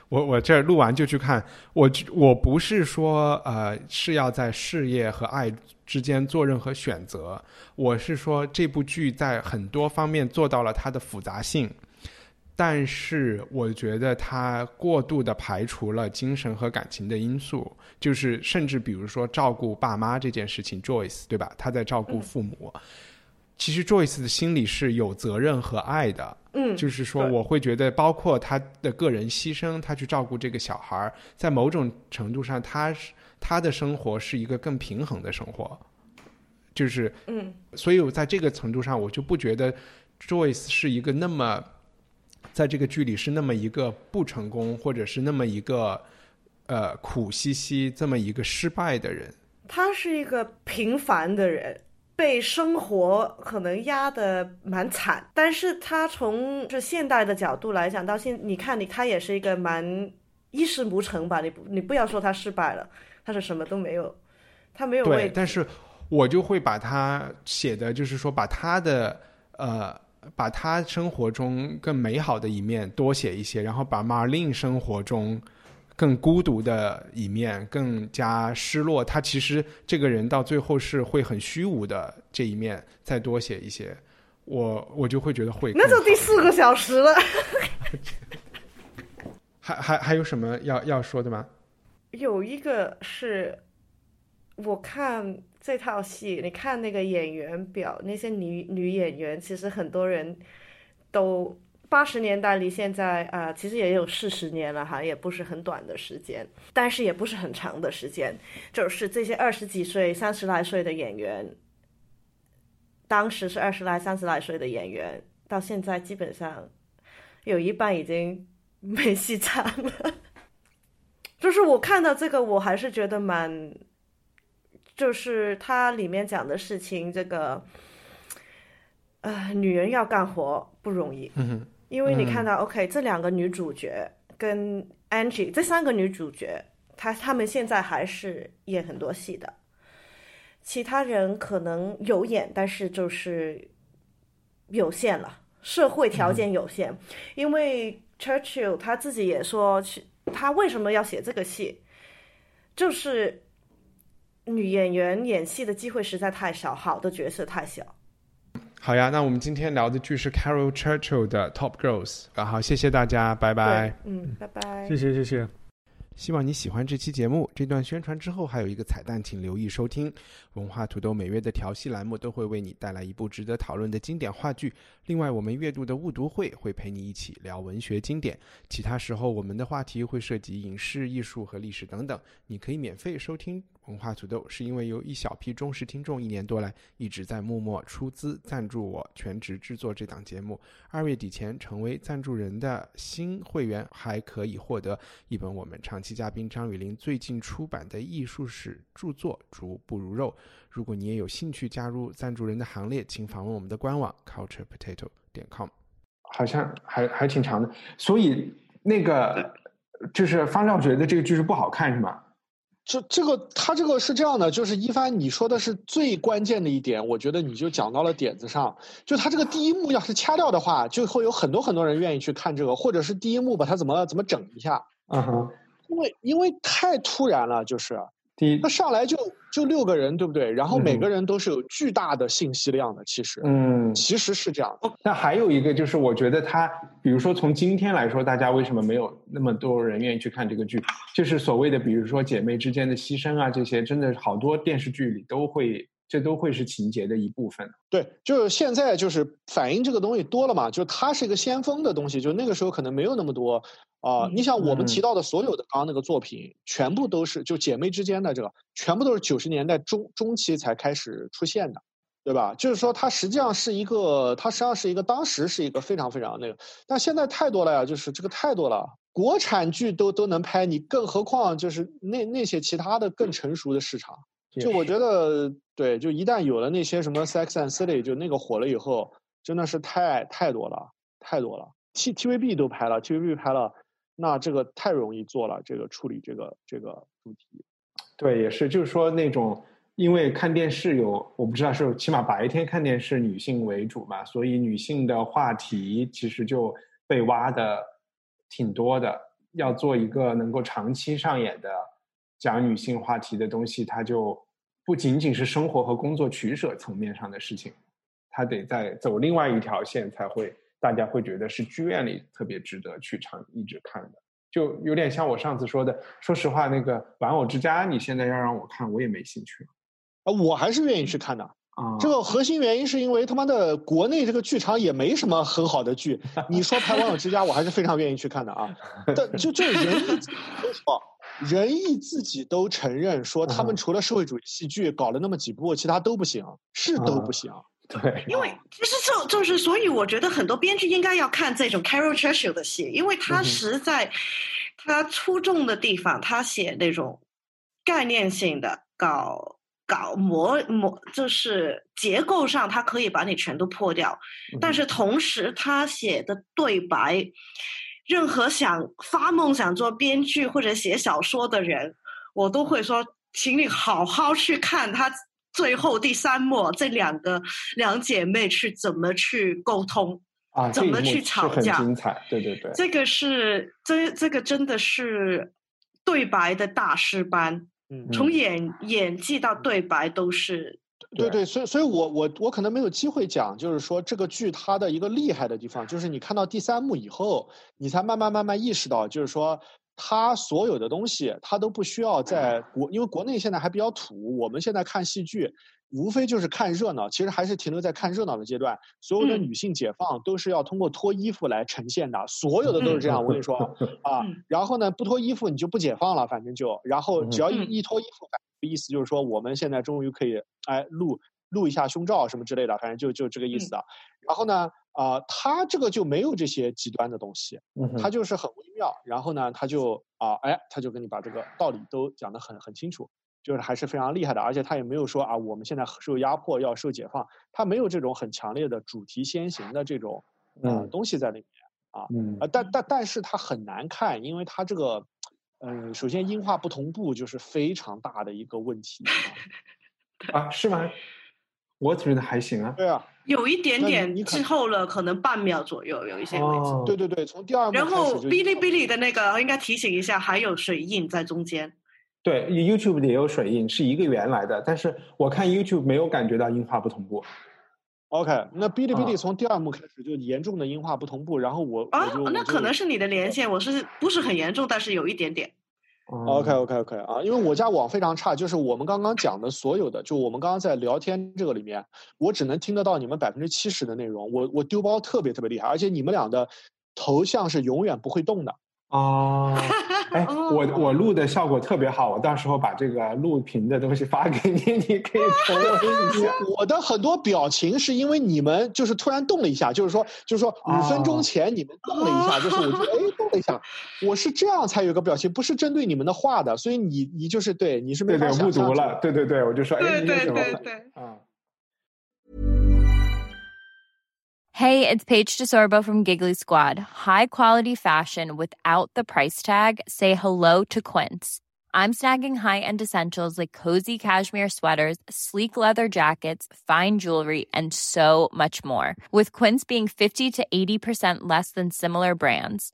我我这录完就去看。我我不是说呃是要在事业和爱之间做任何选择，我是说这部剧在很多方面做到了它的复杂性。但是我觉得他过度的排除了精神和感情的因素，就是甚至比如说照顾爸妈这件事情，Joyce 对吧？他在照顾父母，其实 Joyce 的心里是有责任和爱的，嗯，就是说我会觉得，包括他的个人牺牲，他去照顾这个小孩儿，在某种程度上，他是他的生活是一个更平衡的生活，就是嗯，所以我在这个程度上，我就不觉得 Joyce 是一个那么在这个剧里是那么一个不成功，或者是那么一个呃苦兮兮这么一个失败的人。他是一个平凡的人，被生活可能压得蛮惨，但是他从这现代的角度来讲，到现你看你他也是一个蛮一事无成吧，你不你不要说他失败了，他是什么都没有，他没有对为，但是我就会把他写的，就是说把他的呃，把他生活中更美好的一面多写一些，然后把 Marlene 生活中更孤独的一面、更加失落，他其实这个人到最后是会很虚无的这一面再多写一些，我我就会觉得会那就第四个小时了。还还还有什么要要说的吗？有一个是，我看这套戏，你看那个演员表，那些女女演员，其实很多人都八十年代离现在啊、其实也有四十年了哈，也不是很短的时间，但是也不是很长的时间。就是这些二十几岁、三十来岁的演员，当时是二十来、三十来岁的演员，到现在基本上有一半已经没戏 唱了。就是我看到这个，我还是觉得蛮，就是它里面讲的事情，这个，呃，女人要干活不容易，因为你看到、OK，这两个女主角跟 Angie 这三个女主角，她她们现在还是演很多戏的，其他人可能有演，但是就是有限了，社会条件有限，因为 Churchill 他自己也说，去他为什么要写这个戏，就是女演员演戏的机会实在太少，好的角色太小。好呀，那我们今天聊的剧是 Carol Churchill 的 Top Girls，然后谢谢大家，拜拜。嗯，拜拜。谢谢谢谢。希望你喜欢这期节目。这段宣传之后还有一个彩蛋，请留意收听。文化土豆每月的调戏栏目都会为你带来一部值得讨论的经典话剧。另外，我们月度的误读会会陪你一起聊文学经典。其他时候，我们的话题会涉及影视、艺术和历史等等。你可以免费收听文化土豆，是因为有一小批忠实听众一年多来一直在默默出资赞助我全职制作这档节目。二月底前成为赞助人的新会员还可以获得一本我们长期嘉宾张雨林最近出版的艺术史著作《逐不如肉》。如果你也有兴趣加入赞助人的行列，请访问我们的官网 culturepotato 点 com。好像还还挺长的，所以那个就是方照觉得这个剧是不好看是吗？这这个他这个是这样的，就是一帆你说的是最关键的一点，我觉得你就讲到了点子上。就他这个第一幕要是掐掉的话，就会有很多很多人愿意去看这个，或者是第一幕把它怎么怎么整一下，嗯哼，因为因为太突然了，就是第一那，上来就就六个人，对不对？然后每嗯个人都是有巨大的信息量的，其实嗯，其实是这样的。那还有一个就是，我觉得他，比如说从今天来说，大家为什么没有那么多人愿意去看这个剧？就是所谓的，比如说姐妹之间的牺牲啊，这些真的好多电视剧里都会，这都会是情节的一部分。对，就是现在就是反映这个东西多了嘛，就它是一个先锋的东西，就那个时候可能没有那么多啊、你想我们提嗯到的所有的刚刚那个作品，全部都是就姐妹之间的这个，全部都是九十年代中中期才开始出现的，对吧？就是说它实际上是一个，它实际上是一个当时是一个非常非常那个，但现在太多了呀，就是这个太多了。国产剧都都能拍，你更何况就是那那些其他的更成熟的市场。就我觉得，对，就一旦有了那些什么《Sex and City》，就那个火了以后，真的是太太多了，太多了。T TVB 都拍了，TVB 拍了，那这个太容易做了，这个处理这个这个主题。对，也是，就是说那种，因为看电视有，我不知道是起码白天看电视女性为主嘛，所以女性的话题其实就被挖的挺多的。要做一个能够长期上演的讲女性话题的东西，它就不仅仅是生活和工作取舍层面上的事情，它得再走另外一条线，才会大家会觉得是剧院里特别值得去长一直看的。就有点像我上次说的，说实话，那个《玩偶之家》，你现在要让我看，我也没兴趣。啊，我还是愿意去看的。啊，这个核心原因是因为他妈的国内这个剧场也没什么很好的剧。你说拍《玩偶之家》，我还是非常愿意去看的啊。但就就仁义自己仁义自己都承认说，他们除了社会主义戏剧搞了那么几部，其他都不行，是都不行。对，因为其实就就是，所以我觉得很多编剧应该要看这种 Carol Churchill 的戏，因为他实在他出众的地方，他写那种概念性的搞。搞模模就是结构上，他可以把你全都破掉，但是同时他写的对白，任何想发梦想做编剧或者写小说的人，我都会说，请你好好去看他最后第三幕这两个两姐妹去怎么去沟通啊，怎么去吵架，精彩，对对对，这个是这这个真的是对白的大师班。从演演技到对白都是，对对，所以所以我我我可能没有机会讲，就是说这个剧它的一个厉害的地方，就是你看到第三幕以后，你才慢慢慢慢意识到，就是说它所有的东西，它都不需要在国，因为国内现在还比较土，我们现在看戏剧。无非就是看热闹，其实还是停留在看热闹的阶段。所有的女性解放都是要通过脱衣服来呈现的，所有的都是这样。我跟你说 啊，然后呢，不脱衣服你就不解放了，反正就，然后只要一一脱衣服，意思就是说我们现在终于可以哎露露一下胸罩什么之类的，反正就就这个意思啊。然后呢，啊，他这个就没有这些极端的东西，他就是很微妙。然后呢，他就啊，哎，他就跟你把这个道理都讲得很很清楚。就是还是非常厉害的，而且他也没有说啊，我们现在受压迫要受解放，他没有这种很强烈的主题先行的这种嗯东西在里面啊，嗯，但但但是他很难看，因为他这个嗯，首先音画不同步就是非常大的一个问题啊，是吗？我觉得还行啊，对啊，有一点点滞后了，可能半秒左右有一些位置，对对对，从第二然后哔哩哔哩的那个应该提醒一下，还有水印在中间。对，YouTube 也有水印，是一个源来的，但是我看 YouTube 没有感觉到音画不同步。OK，那哔哩哔哩从第二幕开始就严重的音画不同步，然后我啊，那可能是你的连线，我是不是很严重，但是有一点点。OK OK OK 啊，因为我家网非常差，就是我们刚刚讲的所有的，就我们刚刚在聊天这个里面，我只能听得到你们百分之七十的内容，我我丢包特别特别厉害，而且你们俩的头像是永远不会动的。哦，哎，我我录的效果特别好，我到时候把这个录屏的东西发给你，你可以重温 一下。我的很多表情是因为你们就是突然动了一下，就是说就是说五分钟前你们动了一下，就是我觉得哎一下，我是这样才有个表情，不是针对你们的话的，所以你你就是对你是没法误读了，对对对，我就说哎你怎么啊。Hey, it's Paige DeSorbo from Giggly Squad. High quality fashion without the price tag. Say hello to Quince. I'm snagging high-end essentials like cozy cashmere sweaters, sleek leather jackets, fine jewelry, and so much more. With Quince being 50 to 80% less than similar brands.